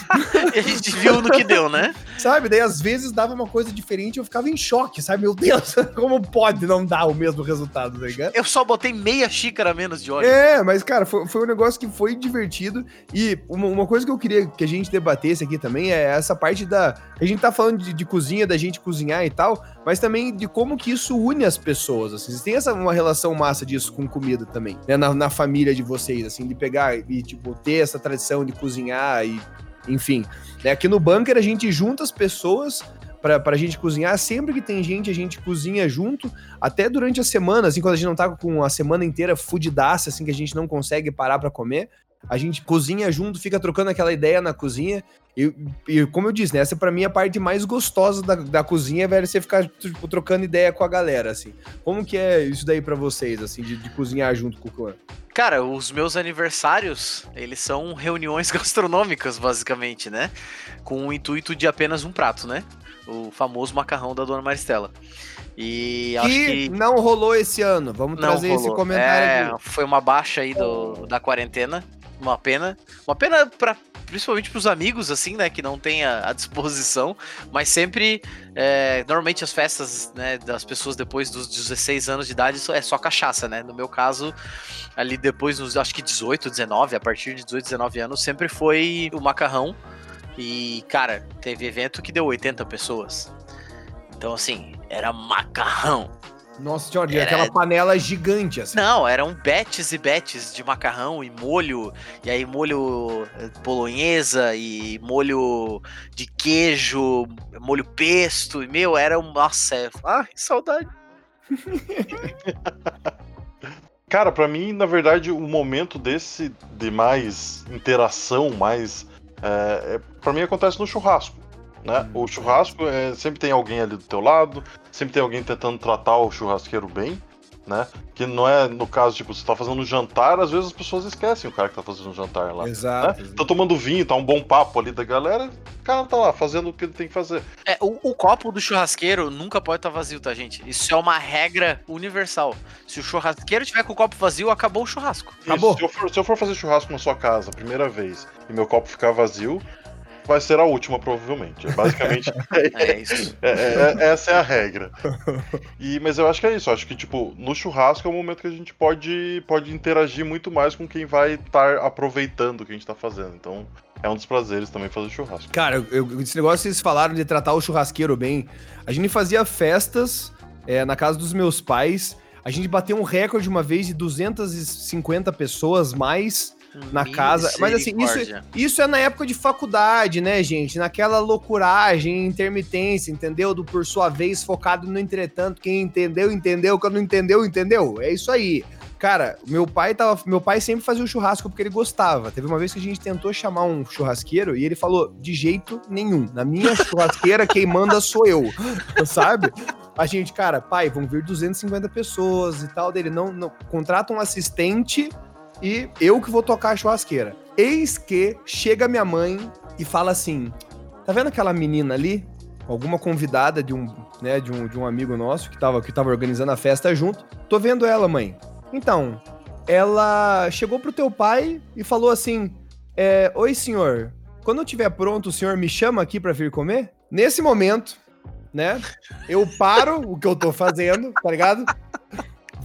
E a gente viu no que deu, né? Sabe? Daí às vezes dava uma coisa diferente e eu ficava em choque, sabe? Meu Deus, como pode não dar o mesmo resultado, tá ligado? Eu só botei meia xícara menos de óleo. É, mas cara, foi, foi um negócio que foi divertido. E uma, uma coisa que eu queria que a gente debatesse aqui também é essa parte da. A gente tá falando de, de cozinha, da gente cozinhar e tal, mas também de como que isso une as pessoas. Assim. Vocês têm essa, uma relação massa disso com comida também, né? Na, na família de vocês, assim, de pegar e, tipo, ter essa tradição de cozinhar e. Enfim. Né? Aqui no bunker a gente junta as pessoas pra, pra gente cozinhar. Sempre que tem gente, a gente cozinha junto. Até durante a semana, assim, quando a gente não tá com a semana inteira fudidaça, assim, que a gente não consegue parar pra comer. A gente cozinha junto, fica trocando aquela ideia na cozinha. E, e como eu disse, né, essa pra mim é a parte mais gostosa da, da cozinha, velho, você ficar tipo, trocando ideia com a galera, assim. Como que é isso daí pra vocês, assim, de, de cozinhar junto com o clã? Cara, os meus aniversários, eles são reuniões gastronômicas, basicamente, né? Com o intuito de apenas um prato, né? O famoso macarrão da Dona Maristela. E acho que que não rolou esse ano. Vamos trazer esse rolou. comentário É, aqui. foi uma baixa aí do, da quarentena. Uma pena. Uma pena para principalmente pros amigos, assim, né? Que não tem a, a disposição. Mas sempre. é, normalmente as festas né, das pessoas depois dos 16 anos de idade é só cachaça, né? No meu caso, ali depois dos acho que 18, 19, a partir de 18, 19 anos, sempre foi o macarrão. E, cara, teve evento que deu 80 pessoas. Então, assim, era macarrão. Nossa senhora, Era- aquela panela gigante, assim. Não, eram betes e betes de macarrão e molho, e aí molho eh, bolonhesa e molho de queijo, molho pesto, e meu, era um. Nossa, é... ai, que saudade. Cara, pra mim, na verdade, o momento desse de mais interação, mais. É, é, para mim acontece no churrasco. Né? O churrasco é, sempre tem alguém ali do teu lado, sempre tem alguém tentando tratar o churrasqueiro bem, né? Que não é no caso, tipo, você tá fazendo um jantar, às vezes as pessoas esquecem o cara que tá fazendo um jantar lá. Exato. Né? Tá tomando vinho, tá um bom papo ali da galera, o cara tá lá fazendo o que ele tem que fazer. É, o, o copo do churrasqueiro nunca pode estar vazio, tá, gente? Isso é uma regra universal. Se o churrasqueiro tiver com o copo vazio, acabou o churrasco. Acabou. Isso, se, eu for, se eu for fazer churrasco na sua casa a primeira vez e meu copo ficar vazio, vai ser a última, provavelmente. É basicamente. É isso. É, é, é, essa é a regra. E, mas eu acho que é isso. Eu acho que, tipo, no churrasco é o momento que a gente pode, pode interagir muito mais com quem vai estar aproveitando o que a gente tá fazendo. Então, é um dos prazeres também fazer churrasco. Cara, eu, esse negócio que vocês falaram de tratar o churrasqueiro bem. A gente fazia festas é, na casa dos meus pais. A gente bateu um recorde uma vez de 250 pessoas mais na casa. Mas assim, isso, isso é na época de faculdade, né, gente? Naquela loucuragem, intermitência, entendeu? Do por sua vez focado no entretanto. Quem entendeu, entendeu. Quem não entendeu, entendeu. É isso aí. Cara, meu pai tava. Meu pai sempre fazia o churrasco porque ele gostava. Teve uma vez que a gente tentou chamar um churrasqueiro e ele falou: de jeito nenhum. Na minha churrasqueira, quem manda sou eu. Sabe? A gente, cara, pai, vão vir 250 pessoas e tal. Dele, não, não. Contrata um assistente e eu que vou tocar a churrasqueira. Eis que chega minha mãe e fala assim: tá vendo aquela menina ali? Alguma convidada de um, né, de um, de um amigo nosso que tava, que tava organizando a festa junto. Tô vendo ela, mãe. Então, ela chegou pro teu pai e falou assim: é, Oi, senhor, quando eu estiver pronto, o senhor me chama aqui para vir comer? Nesse momento, né, eu paro o que eu tô fazendo, tá ligado?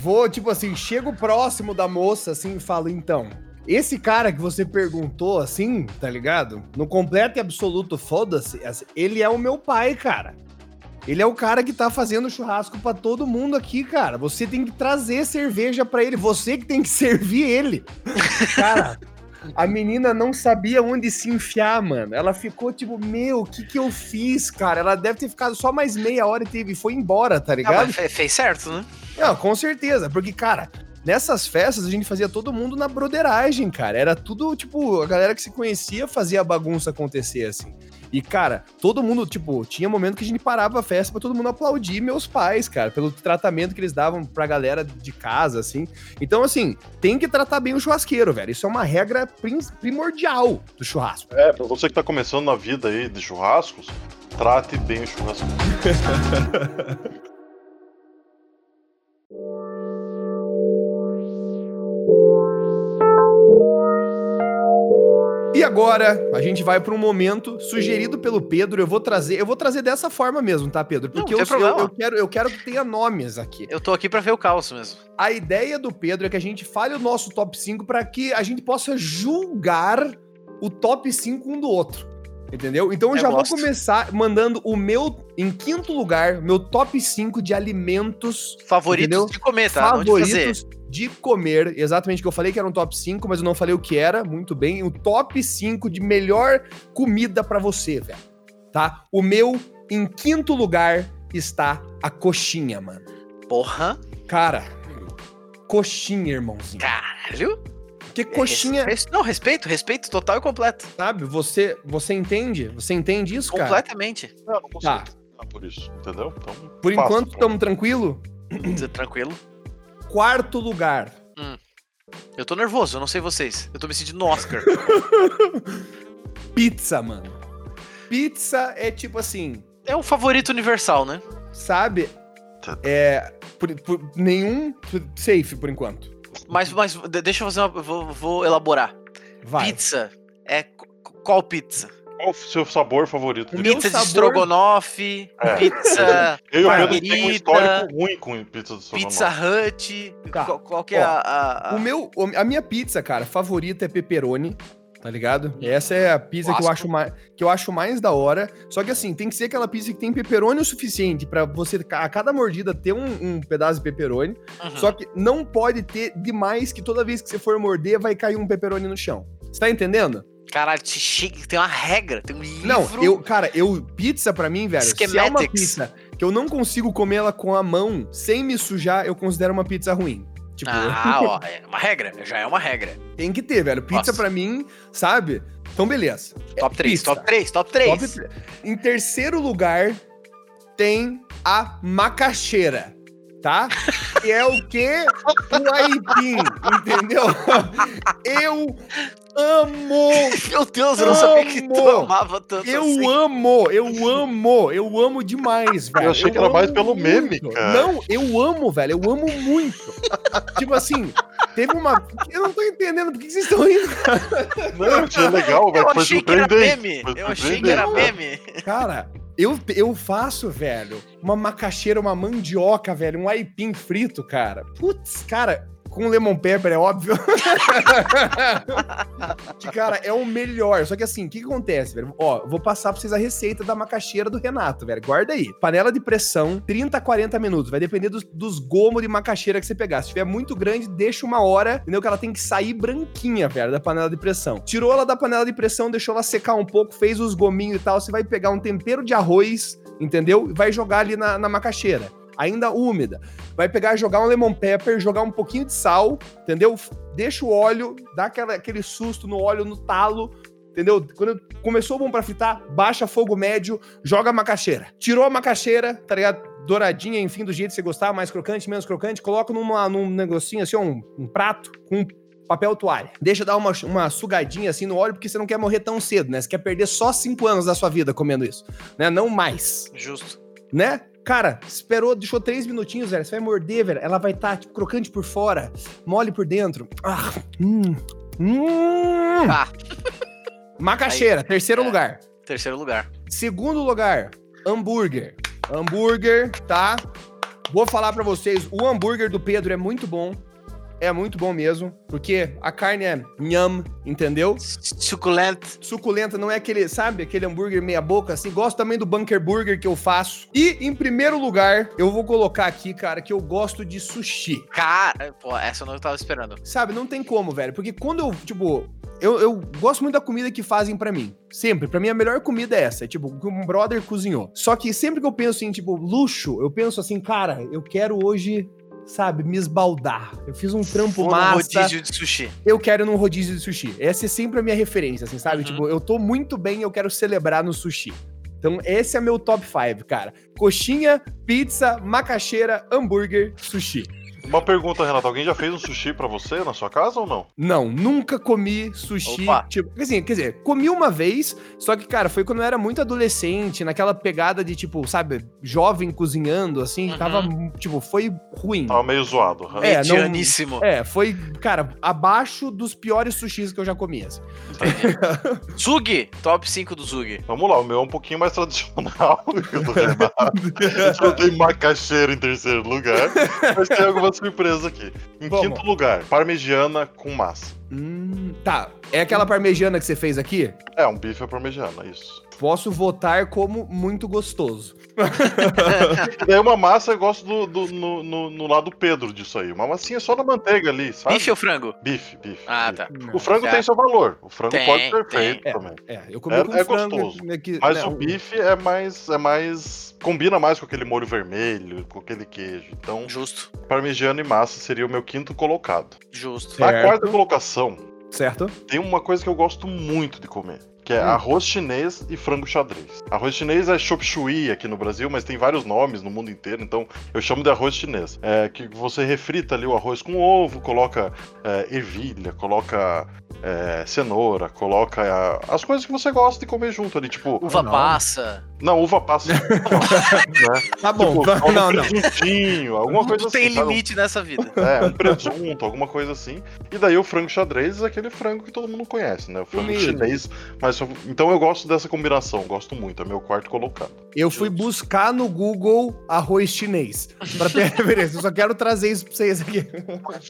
Vou, tipo assim, chego próximo da moça, assim, e falo, então, esse cara que você perguntou, assim, tá ligado? No completo e absoluto foda-se, ele é o meu pai, cara. Ele é o cara que tá fazendo churrasco para todo mundo aqui, cara. Você tem que trazer cerveja para ele, você que tem que servir ele. cara, a menina não sabia onde se enfiar, mano. Ela ficou tipo, meu, o que que eu fiz, cara? Ela deve ter ficado só mais meia hora e teve, foi embora, tá ligado? Ah, fez certo, né? Não, com certeza, porque, cara, nessas festas a gente fazia todo mundo na broderagem, cara. Era tudo, tipo, a galera que se conhecia fazia a bagunça acontecer, assim. E, cara, todo mundo, tipo, tinha momento que a gente parava a festa pra todo mundo aplaudir meus pais, cara, pelo tratamento que eles davam pra galera de casa, assim. Então, assim, tem que tratar bem o churrasqueiro, velho. Isso é uma regra primordial do churrasco. É, pra você que tá começando na vida aí de churrascos, trate bem o churrasco. E agora, a gente vai para um momento sugerido pelo Pedro. Eu vou trazer, eu vou trazer dessa forma mesmo, tá, Pedro? Porque não, eu, eu, eu, quero, eu quero que tenha nomes aqui. Eu tô aqui para ver o caos mesmo. A ideia do Pedro é que a gente fale o nosso top 5 para que a gente possa julgar o top 5 um do outro. Entendeu? Então eu, eu já gosto. vou começar mandando o meu, em quinto lugar, meu top 5 de alimentos. Favoritos entendeu? de comer, tá? Favoritos de comer. Exatamente o que eu falei que era um top 5, mas eu não falei o que era. Muito bem. O top 5 de melhor comida para você, velho. Tá? O meu, em quinto lugar, está a coxinha, mano. Porra. Cara, coxinha, irmãozinho. Caralho. Que coxinha. Res, não, respeito, respeito total e completo. Sabe? Você, você entende? Você entende isso, cara? Completamente. Não, não consigo. Tá. Por isso, entendeu? Então, por enquanto, estamos tranquilo? Tranquilo quarto lugar. Hum. Eu tô nervoso, eu não sei vocês. Eu tô me sentindo no Oscar. Pizza, mano. Pizza é tipo assim. É o favorito universal, né? Sabe? Tá. É. Por, por, nenhum safe por enquanto. Mas, mas deixa eu fazer uma. Vou, vou elaborar. Vai. Pizza é. Qual pizza? Qual o seu sabor favorito? Pizza de estrogonofe, é. pizza Eu e o Pedro tem um histórico ruim com pizza de estrogonofe. Pizza Hut, tá. qual, qual, que é Ó, a, a, O meu, a minha pizza, cara, favorita é pepperoni tá ligado? Essa é a pizza que eu, acho mais, que eu acho mais da hora. Só que assim, tem que ser aquela pizza que tem pepperoni o suficiente para você, a cada mordida, ter um, um pedaço de pepperoni. Uhum. Só que não pode ter demais que toda vez que você for morder, vai cair um pepperoni no chão. Você tá entendendo? Caralho, tem uma regra, tem um livro. Não, eu, cara, eu, pizza pra mim, velho, se é uma pizza que eu não consigo comer ela com a mão sem me sujar, eu considero uma pizza ruim. Tipo, ah, ó, é uma regra, já é uma regra. Tem que ter, velho. Pizza Nossa. pra mim, sabe? Então, beleza. Top 3, pizza. top 3, top 3. Top... Em terceiro lugar, tem a macaxeira tá? Que é o quê? O aipim, entendeu? Eu amo! Meu Deus, eu não sabia que tu amava tanto Eu assim. amo, eu amo, eu amo demais, velho. Eu achei que era mais pelo meme, muito. cara. Não, eu amo, velho, eu amo muito. tipo assim, teve uma. Eu não tô entendendo por que vocês estão indo. Não, eu achei legal, velho. Eu Foi achei que era surpreendente. meme. Eu achei que era meme. Cara, eu, eu faço, velho, uma macaxeira, uma mandioca, velho, um aipim frito, cara. Putz, cara, com lemon pepper, é óbvio. que, cara, é o melhor. Só que assim, o que, que acontece, velho? Ó, vou passar pra vocês a receita da macaxeira do Renato, velho. Guarda aí. Panela de pressão, 30 a 40 minutos. Vai depender dos, dos gomos de macaxeira que você pegar. Se tiver muito grande, deixa uma hora, entendeu? Que ela tem que sair branquinha, velho, da panela de pressão. Tirou ela da panela de pressão, deixou ela secar um pouco, fez os gominhos e tal. Você vai pegar um tempero de arroz, entendeu? E vai jogar ali na, na macaxeira. Ainda úmida. Vai pegar, jogar um lemon pepper, jogar um pouquinho de sal, entendeu? Deixa o óleo, dá aquela, aquele susto no óleo, no talo, entendeu? Quando começou bom pra fritar, baixa fogo médio, joga a macaxeira. Tirou a macaxeira, tá ligado? Douradinha, enfim, do jeito que você gostar, mais crocante, menos crocante, coloca numa, num negocinho assim, ó, um, um prato com papel toalha. Deixa dar uma, uma sugadinha assim no óleo, porque você não quer morrer tão cedo, né? Você quer perder só 5 anos da sua vida comendo isso, né? Não mais Justo. né? Cara, esperou, deixou três minutinhos, velho. Você vai morder, velho. Ela vai estar, tipo, crocante por fora, mole por dentro. Ah, hum, hum. Tá, Macaxeira, terceiro é. lugar. terceiro lugar. Segundo lugar, hambúrguer. Hambúrguer, tá? Vou falar pra vocês, o hambúrguer do Pedro é muito bom. É muito bom mesmo, porque a carne é nham, entendeu? Suculento. Suculenta, não é aquele, sabe, aquele hambúrguer meia boca, assim. Gosto também do Bunker Burger que eu faço. E, em primeiro lugar, eu vou colocar aqui, cara, que eu gosto de sushi. Cara, pô, essa eu não tava esperando. Sabe, não tem como, velho. Porque quando eu, tipo, eu, eu gosto muito da comida que fazem pra mim. Sempre. Pra mim, a melhor comida é essa. É, tipo, o que um brother cozinhou. Só que sempre que eu penso em, tipo, luxo, eu penso assim, cara, eu quero hoje, sabe, me esbaldar. Eu fiz um trampo Vou massa. rodízio de sushi. Eu quero num rodízio de sushi. Essa é sempre a minha referência, assim, sabe? Uhum. Tipo, eu tô muito bem eu quero celebrar no sushi. Então, esse é meu top 5, cara. Coxinha, pizza, macaxeira, hambúrguer, sushi. Uma pergunta, Renato. Alguém já fez um sushi pra você na sua casa ou não? Não, nunca comi sushi. Opa. Tipo, assim, quer dizer, comi uma vez, só que, cara, foi quando eu era muito adolescente, naquela pegada de, tipo, sabe, jovem cozinhando, assim, Uhum. tava, tipo, foi ruim. Tava meio zoado. aham. É, não-. É, foi, cara, abaixo dos piores sushis que eu já comi, assim. Zug, top 5 do Zug. Vamos lá, o meu é um pouquinho mais tradicional que o do Renato. Eu botei macaxeira em terceiro lugar, mas tem algumas surpresas aqui. Em Vamos. quinto lugar, parmegiana com massa. Hum, tá. É aquela parmegiana que você fez aqui? É, um bife à parmegiana, isso. Posso votar como muito gostoso. E daí uma massa eu gosto do, do- no, no, no lado Pedro disso aí. Uma massinha só na manteiga ali, sabe? Bife ou frango? Bife, bife. Ah, bife. tá. O frango Já. tem seu valor. O frango Tem, pode ser feito É. também. É, eu comi É- com é frango. gostoso. né, que- Mas né, o bife é mais, é mais. Combina mais com aquele molho vermelho, com aquele queijo. Então, Justo, parmegiana e massa seria o meu quinto colocado. justo. Certo. Na quarta colocação, Certo? tem uma coisa que eu gosto muito de comer. Que é Hum. arroz chinês e frango xadrez. Arroz chinês é chop chui aqui no Brasil, mas tem vários nomes no mundo inteiro, então eu chamo de arroz chinês. É que você refrita ali o arroz com ovo, coloca é, ervilha, coloca é, cenoura, coloca é, as coisas que você gosta de comer junto ali, tipo. Uva não. passa. Não, uva passa. né? Tá bom. Tipo, não, não, um não. presuntinho, alguma Tudo coisa tem assim. sabe? limite nessa vida. É, um presunto, alguma coisa assim. E daí o frango xadrez é aquele frango que todo mundo conhece, né? O frango Humilde. chinês. Mas então eu gosto dessa combinação, gosto muito, é meu quarto colocado. Eu fui buscar no Google arroz chinês. Pra ter referência. Eu só quero trazer isso pra vocês aqui.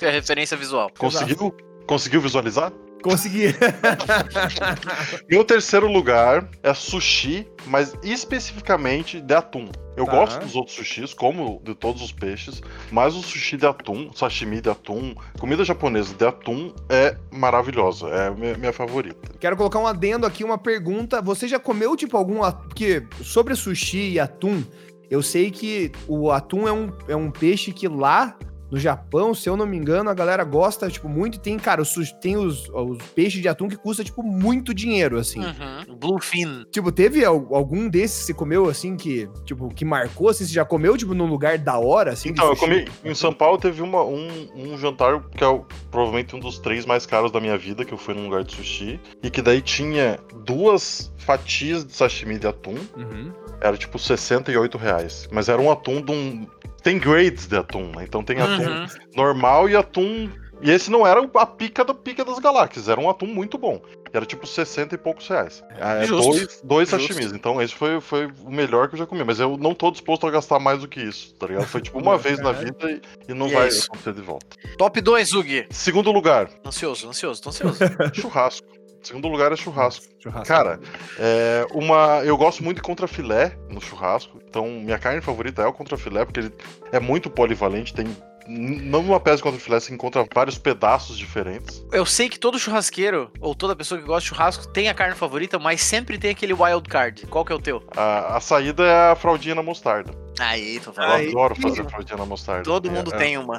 Tem a referência visual. Conseguiu? Conseguiu visualizar? Consegui. Meu terceiro lugar é sushi, mas especificamente de atum. Eu Tá. gosto dos outros sushis, como de todos os peixes, mas o sushi de atum, sashimi de atum, comida japonesa de atum é maravilhosa, é minha favorita. Quero colocar um adendo aqui, uma pergunta. Você já comeu, tipo, algum. atum? Porque sobre sushi e atum, eu sei que o atum é um, é um peixe que lá no Japão, se eu não me engano, a galera gosta, tipo, muito. Tem, cara, os, tem os, os peixes de atum que custa, tipo, muito dinheiro, assim. Uhum. Bluefin. Tipo, teve al- algum desses que você comeu, assim, que, tipo, que marcou, assim, você já comeu, tipo, num lugar da hora, assim? Então, eu comi. Em São Paulo teve uma, um, um jantar que é o- provavelmente um dos três mais caros da minha vida, que eu fui num lugar de sushi. E que daí tinha duas fatias de sashimi de atum. Uhum. Era tipo 68 reais. Mas era um atum de um. Tem grades de atum, né? Então tem atum Uhum. normal e atum. E esse não era a pica da pica das galáxias, era um atum muito bom. Era tipo 60 e poucos reais. É, Justo. dois dois Justo. sashimis. Então esse foi, foi o melhor que eu já comi. Mas eu não tô disposto a gastar mais do que isso, tá ligado? Foi tipo uma vez na vida e, e não E é vai isso. acontecer de volta. Top 2, Zug. Segundo lugar, Ansioso, ansioso, tô ansioso. churrasco. Segundo lugar é churrasco. Churrasco. Cara, é uma. Eu gosto muito de contrafilé no churrasco. Então, minha carne favorita é o contrafilé, porque ele é muito polivalente. Tem. Não numa peça de contrafilé você encontra vários pedaços diferentes. Eu sei que todo churrasqueiro, ou toda pessoa que gosta de churrasco, tem a carne favorita, mas sempre tem aquele wild card. Qual que é o teu? A, a saída é a fraldinha na mostarda. Aí, tô Eu falando. Aí. adoro fazer fraldinha na mostarda. Todo É, mundo é, tem uma.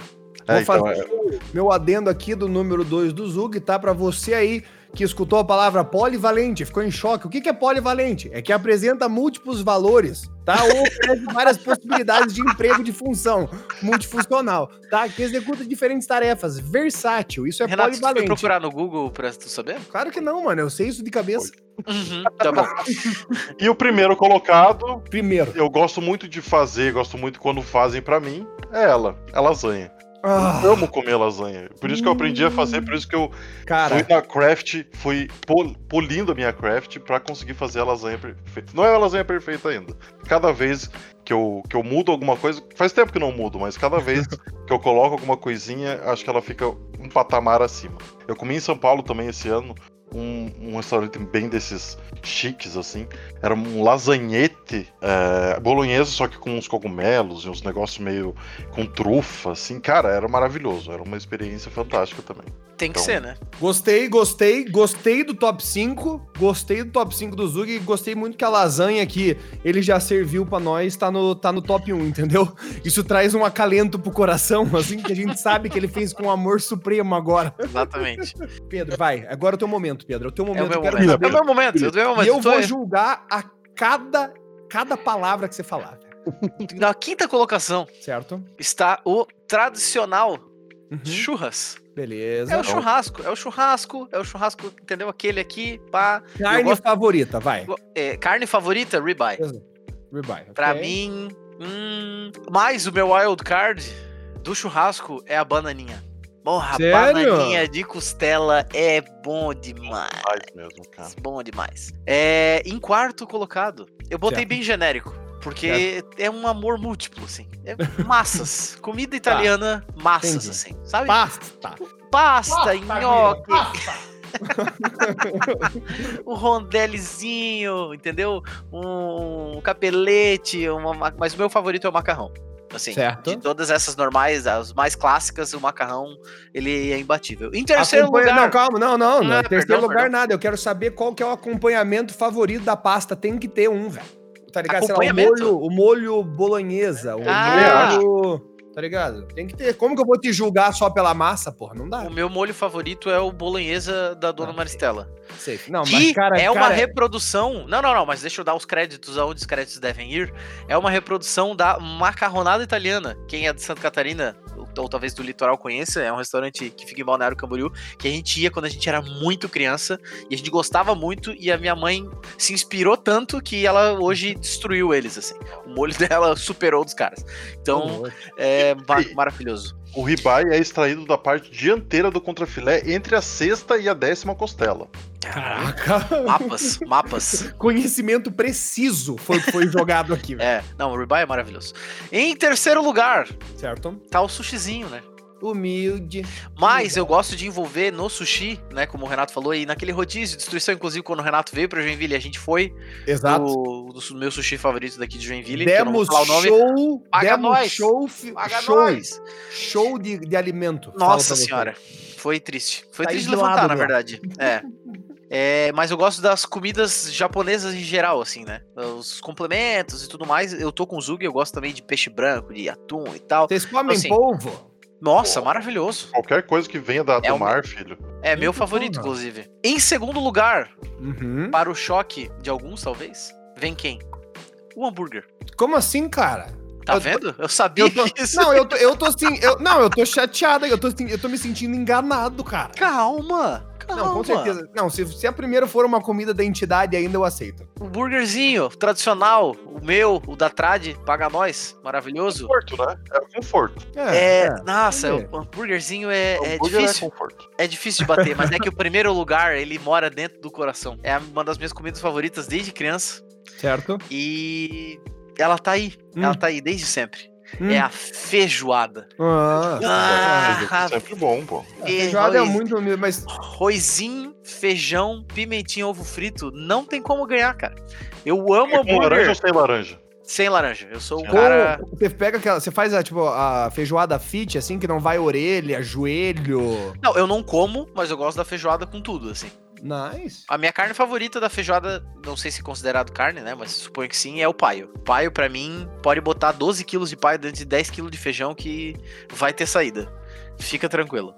É, Vou então, fazer é- o meu adendo aqui do número 2 do Zug, tá? Pra você aí que escutou a palavra polivalente, ficou em choque. O que que é polivalente? É que apresenta múltiplos valores, tá? Ou oferece várias possibilidades de emprego de função multifuncional, tá? Que executa diferentes tarefas. Versátil, isso é Renato, você foi polivalente. procurar no Google pra tu saber? Claro que não, mano. Eu sei isso de cabeça. Uhum, tá bom. E o primeiro colocado, Primeiro. eu gosto muito de fazer, gosto muito quando fazem pra mim, é ela, é lasanha. Ah, Eu amo comer lasanha. Por isso que eu aprendi a fazer, por isso que eu cara, fui na craft, fui pol- polindo a minha craft pra conseguir fazer a lasanha perfeita. Não é a lasanha perfeita ainda. Cada vez que eu, que eu mudo alguma coisa, faz tempo que não mudo, mas cada vez que eu coloco alguma coisinha, acho que ela fica um patamar acima. Eu comi em São Paulo também esse ano. Um, um restaurante bem desses chiques, assim. Era um lasanhete é, só que com uns cogumelos e uns negócios meio com trufa, assim. Cara, era maravilhoso. Era uma experiência fantástica também. Tem que Então, ser, né? Gostei, gostei, gostei do top 5, gostei do top 5 do Zug e gostei muito que a lasanha que ele já serviu pra nós tá no, tá no top 1, entendeu? Isso traz um acalento pro coração, assim, que a gente sabe que ele fez com amor supremo agora. Exatamente. Pedro, vai, agora é o teu momento, Pedro, é o teu É momento. o meu eu quero momento. É saber. o meu momento. É o meu momento. E eu vou julgar a cada, cada palavra que você falar, Na quinta colocação certo? está o tradicional Uhum, churras. Beleza. É o churrasco, é o churrasco, é o churrasco, entendeu? Aquele aqui, pá. Carne gosto- favorita, vai. É, carne favorita, ribeye. Ribeye. Pra ok. mim, hum, mais o meu wild card do churrasco é a bananinha. Porra, Sério? bananinha de costela é bom demais. Faz mesmo, cara. Bom demais. É, em quarto colocado, eu botei Certo. bem genérico. Porque é um amor múltiplo, assim. É massas. Comida italiana, massas, Entendi. assim. Sabe? Pasta. Pasta, nhoque, um rondellezinho, entendeu? Um capelete, uma, ma- mas o meu favorito é o macarrão. Assim, Certo. de todas essas normais, as mais clássicas, o macarrão, ele é imbatível. Em terceiro Acompanha- lugar... Não, calma, não, não. não. Ah, terceiro perdão, lugar, perdão. nada. Eu quero saber qual que é o acompanhamento favorito da pasta. Tem que ter um, velho. Tá ligado? Sei lá, o molho, o molho bolonhesa, o Ah. molho. Tá ligado? Tem que ter. Como que eu vou te julgar só pela massa, porra? Não dá. O meu molho favorito é o bolonhesa da Dona Ah, Maristela. Safe. Não, que mas, cara, é uma cara, reprodução. Não, não, não, mas deixa eu dar os créditos aonde os créditos devem ir. É uma reprodução da macarronada italiana. Quem é de Santa Catarina, ou, talvez do litoral conheça, é um restaurante que fica em Balneário Camboriú, que a gente ia quando a gente era muito criança e a gente gostava muito. E a minha mãe se inspirou tanto que ela hoje destruiu eles, assim. O molho dela superou dos caras. Então, é ma- maravilhoso. O ribeye é extraído da parte dianteira do contrafilé entre a sexta e a décima costela. Caraca. Mapas, mapas. Conhecimento preciso foi foi jogado aqui, velho. É, não, o ribeye é maravilhoso. Em terceiro lugar, Certo? tá o sushizinho, né? Humilde. Mas eu gosto de envolver no sushi, né? Como o Renato falou aí, naquele rodízio, destruição, inclusive, quando o Renato veio pra Joinville, a gente foi Exato. do, do meu sushi favorito daqui de Joinville. Demos o nome. show. Paga demos nós. show. Paga show, nós! show de, de alimento. Nossa você. senhora, foi triste. Foi Tá triste de levantar, na meu. verdade. É. É, mas eu gosto das comidas japonesas em geral, assim, né? Os complementos e tudo mais. Eu tô com o Zug, eu gosto também de peixe branco, de atum e tal. Vocês comem Assim, polvo? Nossa, Pô. maravilhoso. Qualquer coisa que venha da, É do o mar, filho. É meu Muito favorito, inclusive. Em segundo lugar, Uhum. para o choque de alguns, talvez, vem quem? O hambúrguer. Como assim, cara? Tá Eu tô- vendo? Eu sabia Eu tô, que isso. não, eu tô, eu tô assim, eu, não, eu tô chateado, eu tô, assim, eu tô me sentindo enganado, cara. Calma, calma. Não, com certeza. Não, se, se a primeira for uma comida da entidade, ainda eu aceito. O burgerzinho tradicional, o meu, o da Trad, paga nós, maravilhoso. Conforto, né? É o conforto. É, nossa, entendi. o hambúrguerzinho é, é hambúrguer difícil. é conforto. É difícil de bater, mas é que o primeiro lugar, ele mora dentro do coração. É uma das minhas comidas favoritas desde criança. certo. E ela tá aí. Hum. Ela tá aí desde sempre. Hum. É a feijoada. Ah, Ah, é sempre bom, pô. feijoada é arroz- muito humilde, mas Arrozinho, feijão, pimentinha, ovo frito. Não tem como ganhar, cara. Eu amo É com laranja hambúrguer ou sem laranja? sem laranja. Eu sou o Sem cara. Você pega aquela, você faz a, tipo, a feijoada fit, assim, que não vai orelha, joelho. Não, eu não como, mas eu gosto da feijoada com tudo, assim. Nice. A minha carne favorita da feijoada, não sei se é considerado carne, né? Mas suponho que sim, é o paio. Paio, pra mim, pode botar 12 quilos de paio dentro de 10 quilos de feijão que vai ter saída. Fica tranquilo.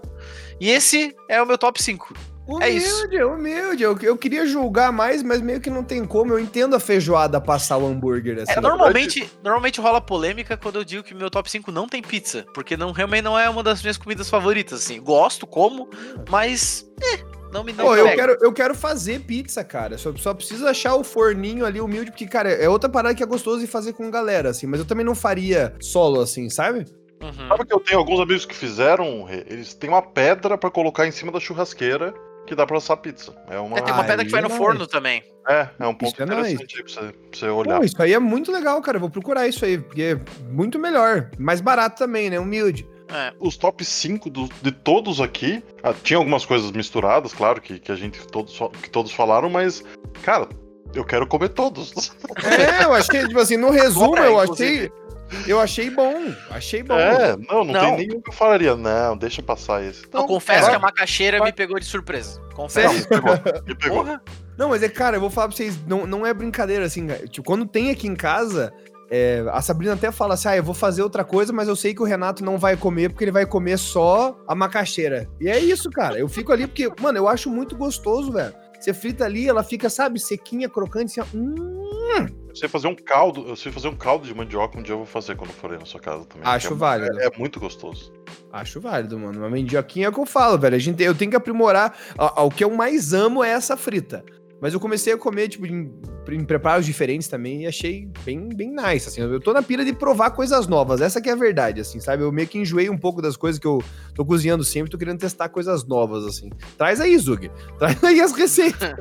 E esse é o meu top 5. É isso. Humilde, humilde. Eu, eu queria julgar mais, mas meio que não tem como. Eu entendo a feijoada passar o hambúrguer, assim. É, normalmente, normalmente rola polêmica quando eu digo que meu top 5 não tem pizza. Porque não, realmente não é uma das minhas comidas favoritas, assim. Gosto, como, mas. É, não me, não Pô, eu quero, eu quero fazer pizza, cara. Só, só preciso achar o forninho ali humilde, porque, cara, é outra parada que é gostoso de fazer com galera, assim. Mas eu também não faria solo, assim, sabe? Uhum. Sabe que eu tenho alguns amigos que fizeram? Eles têm uma pedra pra colocar em cima da churrasqueira que dá pra assar pizza. É uma. É, tem uma pedra que vai no Aí é forno nice. também. É, é um ponto Isso é interessante aí pra você, pra você olhar. Pô, isso aí é muito legal, cara. Eu vou procurar isso aí, porque é muito melhor. Mais barato também, né? Humilde. É. Os top 5 do- de todos aqui, ah, tinha algumas coisas misturadas, claro, que, que a gente todos, que todos falaram, mas, cara, eu quero comer todos. É, eu achei, tipo assim, no resumo, Agora, eu inclusive. achei. Eu achei bom. Achei bom. É, não, não, Não. tem nenhum que eu falaria, não, deixa passar esse. Eu Então, confesso vai. que a macaxeira vai. me pegou de surpresa. Não, Confesso. me pegou, me pegou. Não, mas é, cara, eu vou falar pra vocês, não, não é brincadeira, assim, cara. tipo, quando tem aqui em casa, é, a Sabrina até fala assim, ah, eu vou fazer outra coisa, mas eu sei que o Renato não vai comer, porque ele vai comer só a macaxeira. E é isso, cara, eu fico ali porque, mano, eu acho muito gostoso, velho. Você frita ali, ela fica, sabe, sequinha, crocante, assim, hum, Eu sei fazer um caldo, eu sei fazer um caldo de mandioca, um dia eu vou fazer quando for aí na sua casa também. Acho é, válido. É, é muito gostoso. Acho válido, mano. Uma mandioquinha é o que eu falo, velho. A gente, eu tenho que aprimorar. O que eu mais amo é essa frita. Mas eu comecei a comer, tipo, em, em preparos diferentes também e achei bem, bem nice, assim. Eu tô na pira de provar coisas novas, essa que é a verdade, assim, sabe? Eu meio que enjoei um pouco das coisas que eu tô cozinhando sempre, tô querendo testar coisas novas, assim. Traz aí, Zug. Traz aí as receitas.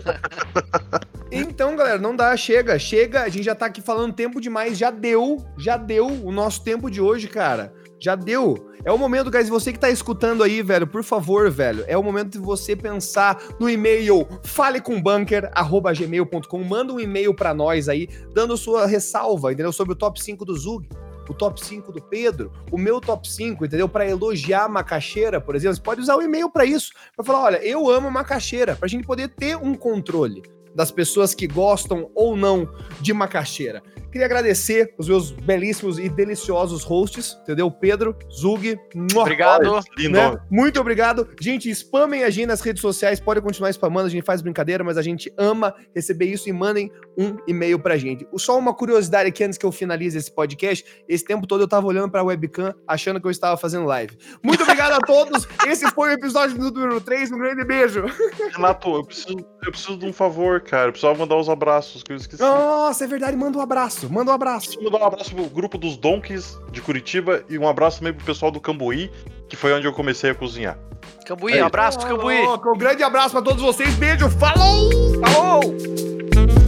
então, galera, não dá, chega, chega. A gente já tá aqui falando tempo demais, já deu, já deu o nosso tempo de hoje, cara. Já deu. É o momento, guys, você que tá escutando aí, velho, por favor, velho, é o momento de você pensar no e-mail falecombunker@gmail.com, manda um e-mail pra nós aí, dando sua ressalva, entendeu? Sobre o top 5 do Zug, o top 5 do Pedro, o meu top 5, entendeu? Pra elogiar a macaxeira, por exemplo, você pode usar o e-mail pra isso, pra falar, olha, eu amo macaxeira, pra gente poder ter um controle das pessoas que gostam ou não de macaxeira. Queria agradecer os meus belíssimos e deliciosos hosts, entendeu? Pedro, Zug, Obrigado. Né? Muito obrigado. Gente, spamem a gente nas redes sociais, pode continuar spamando, a gente faz brincadeira, mas a gente ama receber isso e mandem um e-mail pra gente. Só uma curiosidade aqui antes que eu finalize esse podcast, esse tempo todo eu tava olhando pra webcam achando que eu estava fazendo live. Muito obrigado a todos. Esse foi o episódio número 3, um grande beijo. Renato, eu preciso, eu preciso de um favor, cara. Eu precisava mandar os abraços que eu esqueci. Nossa, é verdade, manda um abraço, manda um abraço. Mandar um abraço pro grupo dos Donkeys de Curitiba e um abraço também pro pessoal do Cambuí, que foi onde eu comecei a cozinhar. Cambuí, É um abraço, Cambuí. Um grande abraço pra todos vocês, beijo, falou! Falou!